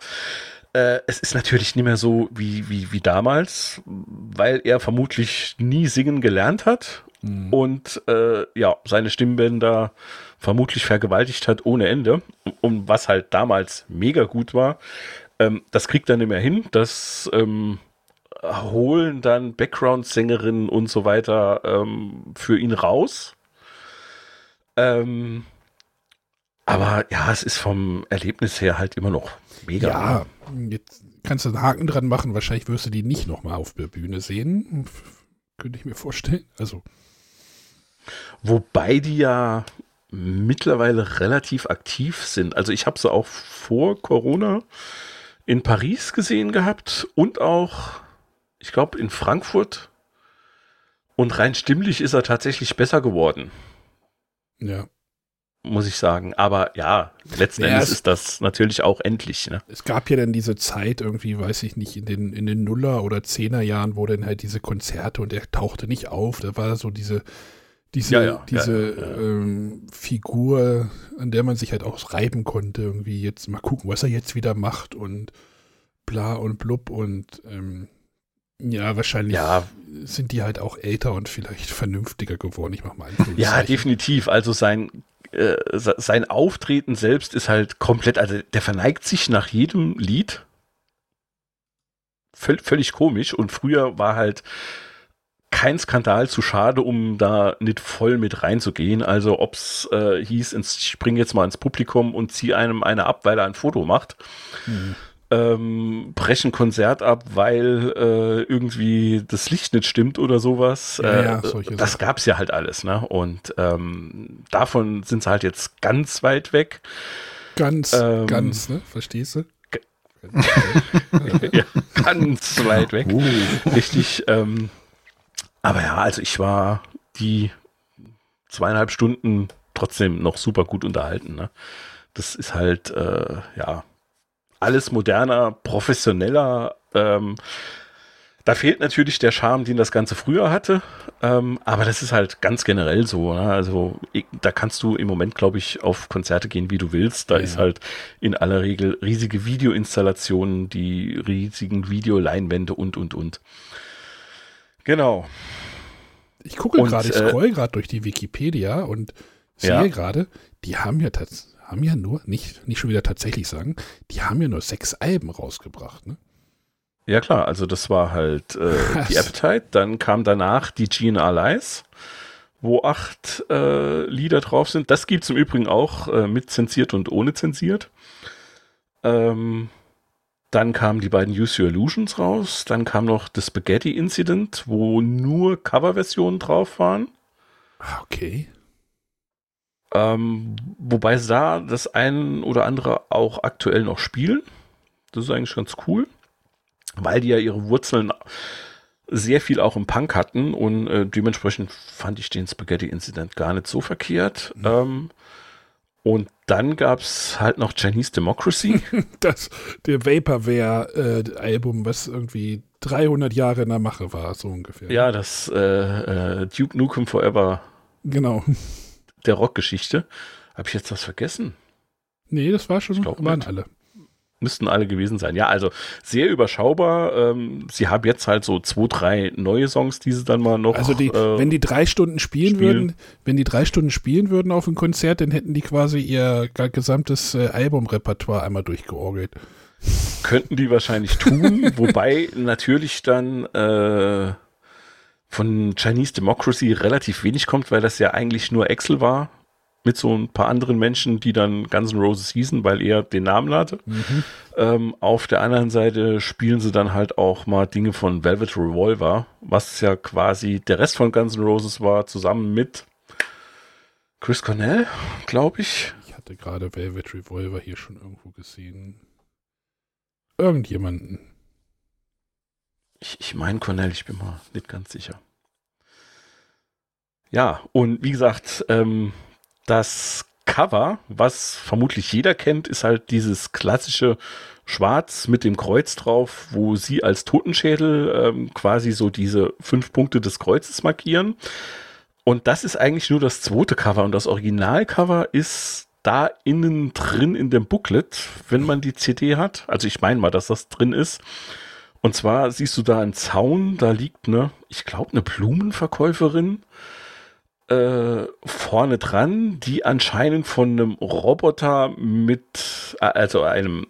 äh, es ist natürlich nicht mehr so wie, wie, wie damals, weil er vermutlich nie singen gelernt hat und äh, ja, seine Stimmbänder vermutlich vergewaltigt hat ohne Ende. Und was halt damals mega gut war, ähm, das kriegt er nicht mehr hin. Das ähm, holen dann Background-Sängerinnen und so weiter ähm, für ihn raus. Ähm, aber ja, es ist vom Erlebnis her halt immer noch mega. Ja, jetzt kannst du einen Haken dran machen. Wahrscheinlich wirst du die nicht nochmal auf der Bühne sehen. Könnte ich mir vorstellen. Also, Wobei die ja mittlerweile relativ aktiv sind. Also ich habe sie auch vor Corona in Paris gesehen gehabt und auch, ich glaube, in Frankfurt. Und rein stimmlich ist er tatsächlich besser geworden. ja. muss ich sagen. Aber ja, letzten Ja, Endes es- ist das natürlich auch endlich. Ne? Es gab ja dann diese Zeit irgendwie, weiß ich nicht, in den, in den Nuller- oder Zehner-Jahren, wo dann halt diese Konzerte und er tauchte nicht auf. Da war so diese, diese, Ja, ja, diese ja, ja, ja. Ähm, Figur, an der man sich halt auch reiben konnte. Irgendwie jetzt mal gucken, was er jetzt wieder macht und bla und blub und ähm, ja, wahrscheinlich Ja. sind die halt auch älter und vielleicht vernünftiger geworden. Ich mach mal Ja, Anführungszeichen. definitiv. Also sein, äh, se- sein Auftreten selbst ist halt komplett, also der verneigt sich nach jedem Lied. Völ völlig komisch. Und früher war halt kein Skandal zu schade, um da nicht voll mit reinzugehen. Also ob es äh, hieß, ins, ich spring jetzt mal ins Publikum und ziehe einem eine ab, weil er ein Foto macht. Hm. Ähm, brechen Konzert ab, weil äh, irgendwie das Licht nicht stimmt oder sowas. Ja, äh, ja, das Sachen. gab's ja halt alles, ne? Und ähm, davon sind sie halt jetzt ganz weit weg. Ganz, Ähm, ganz, ne? Verstehst du? *laughs* ja, ganz weit weg. Richtig. Ähm, aber ja, also ich war die zweieinhalb Stunden trotzdem noch super gut unterhalten. Ne? Das ist halt, äh, ja, alles moderner, professioneller. Ähm, da fehlt natürlich der Charme, den das Ganze früher hatte. Ähm, aber das ist halt ganz generell so. Ne? Also ich, da kannst du im Moment, glaube ich, auf Konzerte gehen, wie du willst. Da Ja. ist halt in aller Regel riesige Videoinstallationen, die riesigen Videoleinwände und, und, und. Genau. Ich gucke gerade, ich äh, scroll gerade durch die Wikipedia und sehe Ja. gerade, die haben ja haben ja nur, nicht, nicht schon wieder tatsächlich sagen, die haben ja nur sechs Alben rausgebracht, ne? Ja klar, also das war halt äh, die. *laughs* Appetite. Dann kam danach die GNR Lies, wo acht äh, Lieder drauf sind. Das gibt es im Übrigen auch äh, mit zensiert und ohne zensiert. Ähm, dann kamen die beiden Use Your Illusions raus. Dann kam noch The Spaghetti Incident, wo nur Coverversionen drauf waren. Ah, okay. Ähm, wobei da das ein oder andere auch aktuell noch spielen. Das ist eigentlich ganz cool, weil die ja ihre Wurzeln sehr viel auch im Punk hatten und äh, dementsprechend fand ich den Spaghetti Incident gar nicht so verkehrt. Ähm, und dann gab es halt noch Chinese Democracy. *laughs* Das, der Vaporware-Album, was irgendwie 300 Jahre in der Mache war, so ungefähr. ja, das äh, äh, Duke Nukem Forever Genau. der Rockgeschichte. Habe ich jetzt was vergessen? Nee, das war schon, Ich glaub waren alle. Müssten alle gewesen sein. Ja, also sehr überschaubar. Ähm, sie haben jetzt halt so zwei, drei neue Songs, die sie dann mal noch. Also die, äh, wenn die drei Stunden spielen, spielen. würden, wenn die drei Stunden spielen würden auf einem Konzert, dann hätten die quasi ihr gesamtes äh, Albumrepertoire einmal durchgeorgelt. könnten die wahrscheinlich tun, *laughs* wobei natürlich dann äh, von Chinese Democracy relativ wenig kommt, weil das ja eigentlich nur Excel war mit so ein paar anderen Menschen, die dann Guns N' Roses hießen, weil er den Namen hatte. Ähm, auf der anderen Seite spielen sie dann halt auch mal Dinge von Velvet Revolver, was ja quasi der Rest von Guns N' Roses war, zusammen mit Chris Cornell, glaube ich. Ich hatte gerade Velvet Revolver hier schon irgendwo gesehen. Irgendjemanden. Ich, ich meine Cornell, ich bin mal nicht ganz sicher. Ja, und wie gesagt, ähm, das Cover, was vermutlich jeder kennt, ist halt dieses klassische Schwarz mit dem Kreuz drauf, wo sie als Totenschädel ähm, quasi so diese fünf Punkte des Kreuzes markieren. Und das ist eigentlich nur das zweite Cover und das Originalcover ist da innen drin in dem Booklet, wenn man die CD hat. Also ich meine mal, dass das drin ist. Und zwar siehst du da einen Zaun, da liegt eine, ich glaube, eine Blumenverkäuferin äh, vorne dran, die anscheinend von einem Roboter mit, äh, also einem,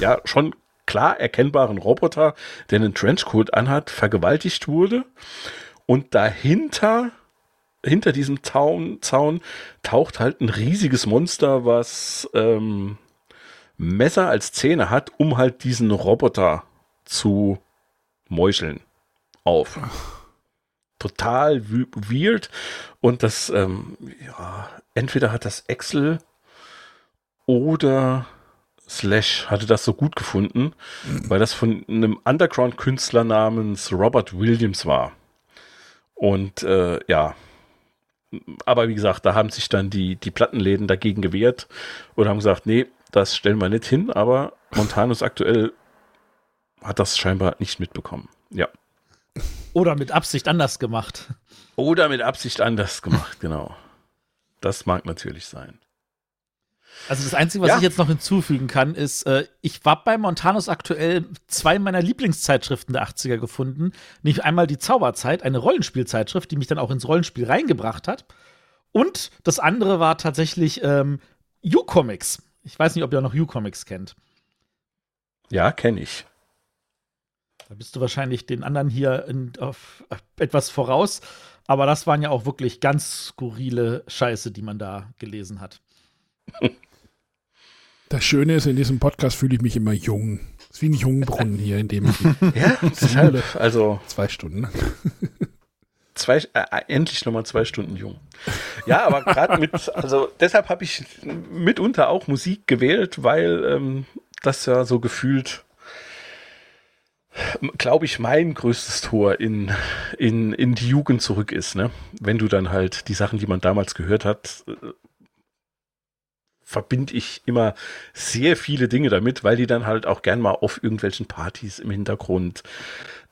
ja, schon klar erkennbaren Roboter, der einen Trenchcoat anhat, vergewaltigt wurde. Und dahinter, hinter diesem Zaun, Zaun taucht halt ein riesiges Monster, was ähm, Messer als Zähne hat, um halt diesen Roboter zu meucheln auf. Total weird. Und das, ähm, ja, entweder hat das Excel oder Slash hatte das so gut gefunden, weil das von einem Underground-Künstler namens Robert Williams war. Und äh, ja, aber wie gesagt, da haben sich dann die, die Plattenläden dagegen gewehrt und haben gesagt, nee, das stellen wir nicht hin, aber Montanus aktuell hat das scheinbar nicht mitbekommen. Ja. Oder mit Absicht anders gemacht. Oder mit Absicht anders gemacht, *laughs* genau. Das mag natürlich sein. Also das Einzige, was Ja. ich jetzt noch hinzufügen kann, ist, äh, ich habe bei Montanus aktuell zwei meiner Lieblingszeitschriften der 80er gefunden. Nämlich einmal die Zauberzeit, eine Rollenspielzeitschrift, die mich dann auch ins Rollenspiel reingebracht hat. Und das andere war tatsächlich ähm, U-Comics. Ich weiß nicht, ob ihr noch U-Comics kennt. Ja, kenne ich. Da bist du wahrscheinlich den anderen hier in, auf, etwas voraus. Aber das waren ja auch wirklich ganz skurrile Scheiße, die man da gelesen hat. *laughs* Das Schöne ist, in diesem Podcast fühle ich mich immer jung. Es ist wie ein Jungbrunnen hier, in dem ich *laughs* Ja, deshalb. Also zwei Stunden. ne? *laughs* zwei, äh, endlich nochmal zwei Stunden jung. Ja, aber gerade mit, also deshalb habe ich mitunter auch Musik gewählt, weil ähm, das ja so gefühlt, glaube ich, mein größtes Tor in, in, in die Jugend zurück ist. Ne? Wenn du dann halt die Sachen, die man damals gehört hat, äh, verbinde ich immer sehr viele Dinge damit, weil die dann halt auch gern mal auf irgendwelchen Partys im Hintergrund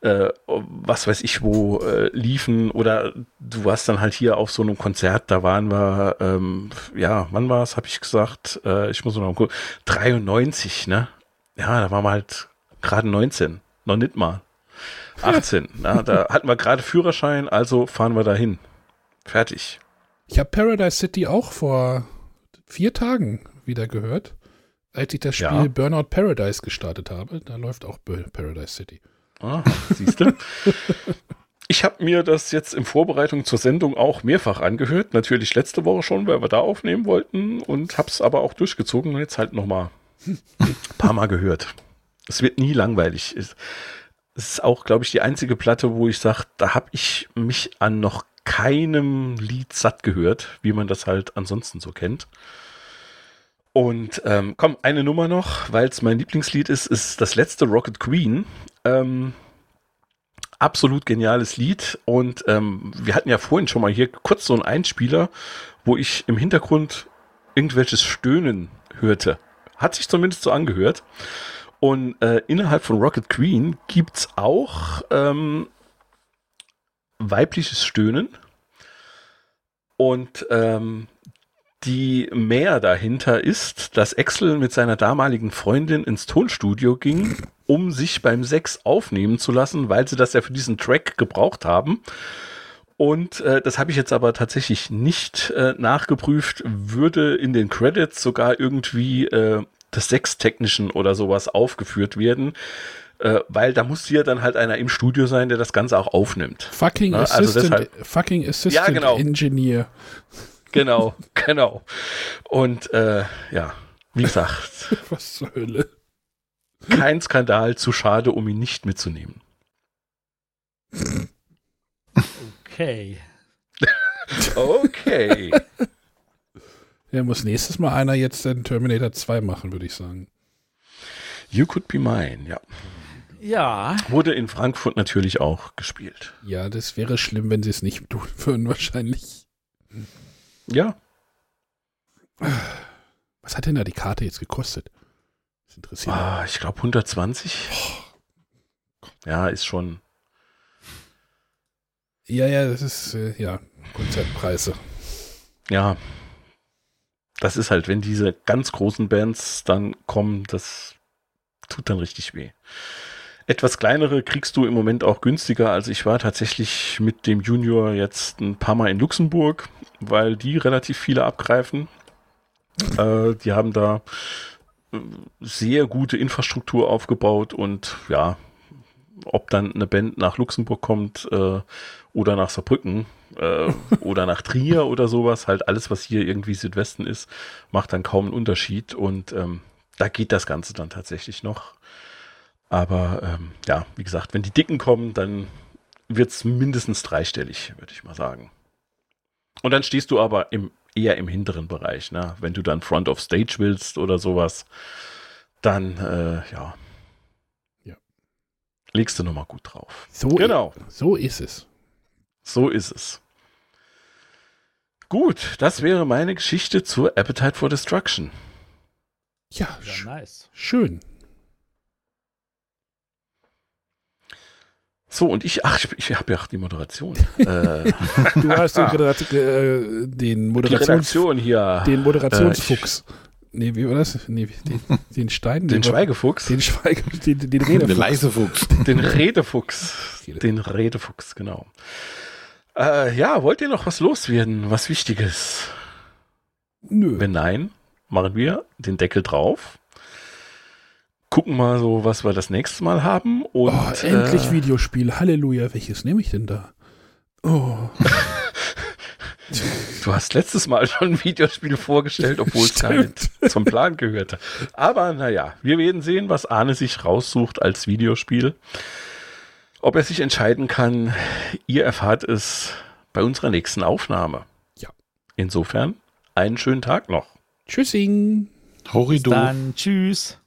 äh, was weiß ich wo äh, liefen oder du warst dann halt hier auf so einem Konzert, da waren wir, ähm, ja, wann war es, habe ich gesagt, äh, ich muss noch mal gucken, 93, ne? Ja, da waren wir halt gerade 19, noch nicht mal 18, *laughs* na, da hatten wir gerade Führerschein, also fahren wir dahin. Fertig. Ich habe Paradise City auch vor vier Tagen wieder gehört, als ich das Spiel Ja. Burnout Paradise gestartet habe. Da läuft auch Paradise City. Ah, siehst du? *laughs* Ich habe mir das jetzt in Vorbereitung zur Sendung auch mehrfach angehört. Natürlich letzte Woche schon, weil wir da aufnehmen wollten und habe es aber auch durchgezogen und jetzt halt noch mal ein *laughs* paar Mal gehört. Es wird nie langweilig. Es ist auch, glaube ich, die einzige Platte, wo ich sage, da habe ich mich an noch keinem Lied satt gehört, wie man das halt ansonsten so kennt. Und ähm, komm, eine Nummer noch, weil es mein Lieblingslied ist, ist das letzte Rocket Queen. Ähm, absolut geniales Lied. Und ähm, wir hatten ja vorhin schon mal hier kurz so einen Einspieler, wo ich im Hintergrund irgendwelches Stöhnen hörte. Hat sich zumindest so angehört. Und äh, innerhalb von Rocket Queen gibt's auch ähm, weibliches Stöhnen. Und ähm, die mehr dahinter ist, dass Axel mit seiner damaligen Freundin ins Tonstudio ging, um sich beim Sex aufnehmen zu lassen, weil sie das ja für diesen Track gebraucht haben. Und äh, das habe ich jetzt aber tatsächlich nicht äh, nachgeprüft, würde in den Credits sogar irgendwie äh, des Sextechnischen oder sowas aufgeführt werden, äh, weil da muss ja dann halt einer im Studio sein, der das Ganze auch aufnimmt. Fucking Na, also Assistant, deshalb- fucking Assistant Ja, genau. Engineer. Genau, genau. Und äh, ja, wie gesagt, *laughs* Was zur Hölle? kein Skandal, zu schade, um ihn nicht mitzunehmen. Okay. *laughs* Okay. Ja, muss nächstes Mal einer jetzt den Terminator 2 machen, würde ich sagen. You Could Be Mine, ja. Ja, Wurde in Frankfurt natürlich auch gespielt. Ja, das wäre schlimm, wenn sie es nicht tun würden, wahrscheinlich. Ja, Was hat denn da die Karte jetzt gekostet? Das interessiert ah, ich glaube 120. Ja, ist schon. Ja, ja, das ist, äh, ja, Konzertpreise. Ja, das ist halt, wenn diese ganz großen Bands dann kommen, das tut dann richtig weh. Etwas kleinere kriegst du im Moment auch günstiger. Also ich war tatsächlich mit dem Junior jetzt ein paar Mal in Luxemburg, weil die relativ viele abgreifen. Äh, die haben da äh, sehr gute Infrastruktur aufgebaut und ja, ob dann eine Band nach Luxemburg kommt äh, oder nach Saarbrücken äh, oder nach Trier oder sowas, halt alles, was hier irgendwie Südwesten ist, macht dann kaum einen Unterschied und ähm, da geht das Ganze dann tatsächlich noch. Aber ähm, ja, wie gesagt, wenn die Dicken kommen, dann wird es mindestens dreistellig, würde ich mal sagen. Und dann stehst du aber im, eher im hinteren Bereich, ne? Wenn du dann Front of Stage willst oder sowas, dann äh, ja. Ja. Legst du nochmal gut drauf. So, Genau. so ist es. So ist es. Gut, das wäre meine Geschichte zur Appetite for Destruction. Ja, Ja, sch nice. schön. So, und ich, ach, ich, ich habe ja auch die Moderation. *laughs* äh, Du hast den, Redakt- äh, den, die Moderations Redaktion hier. den Moderationsfuchs. nee, wie war das? Nee, den, den Stein. Den den- Schweigefuchs. Den Schweige, den, den Redefuchs. leise Fuchs. Den Redefuchs. Den Redefuchs, genau. Äh, ja, wollt ihr noch was loswerden? Was Wichtiges? Nö. Wenn nein, machen wir den Deckel drauf. Gucken mal so, was wir das nächste Mal haben. Und, oh, endlich äh, Videospiel. Halleluja. Welches nehme ich denn da? Oh, *laughs* Du hast letztes Mal schon ein Videospiel vorgestellt, obwohl es gar nicht zum Plan gehörte. Aber naja, wir werden sehen, was Arne sich raussucht als Videospiel. Ob er sich entscheiden kann, ihr erfahrt es bei unserer nächsten Aufnahme. Ja. Insofern, einen schönen Tag noch. tschüssing. Horido. Dann tschüss.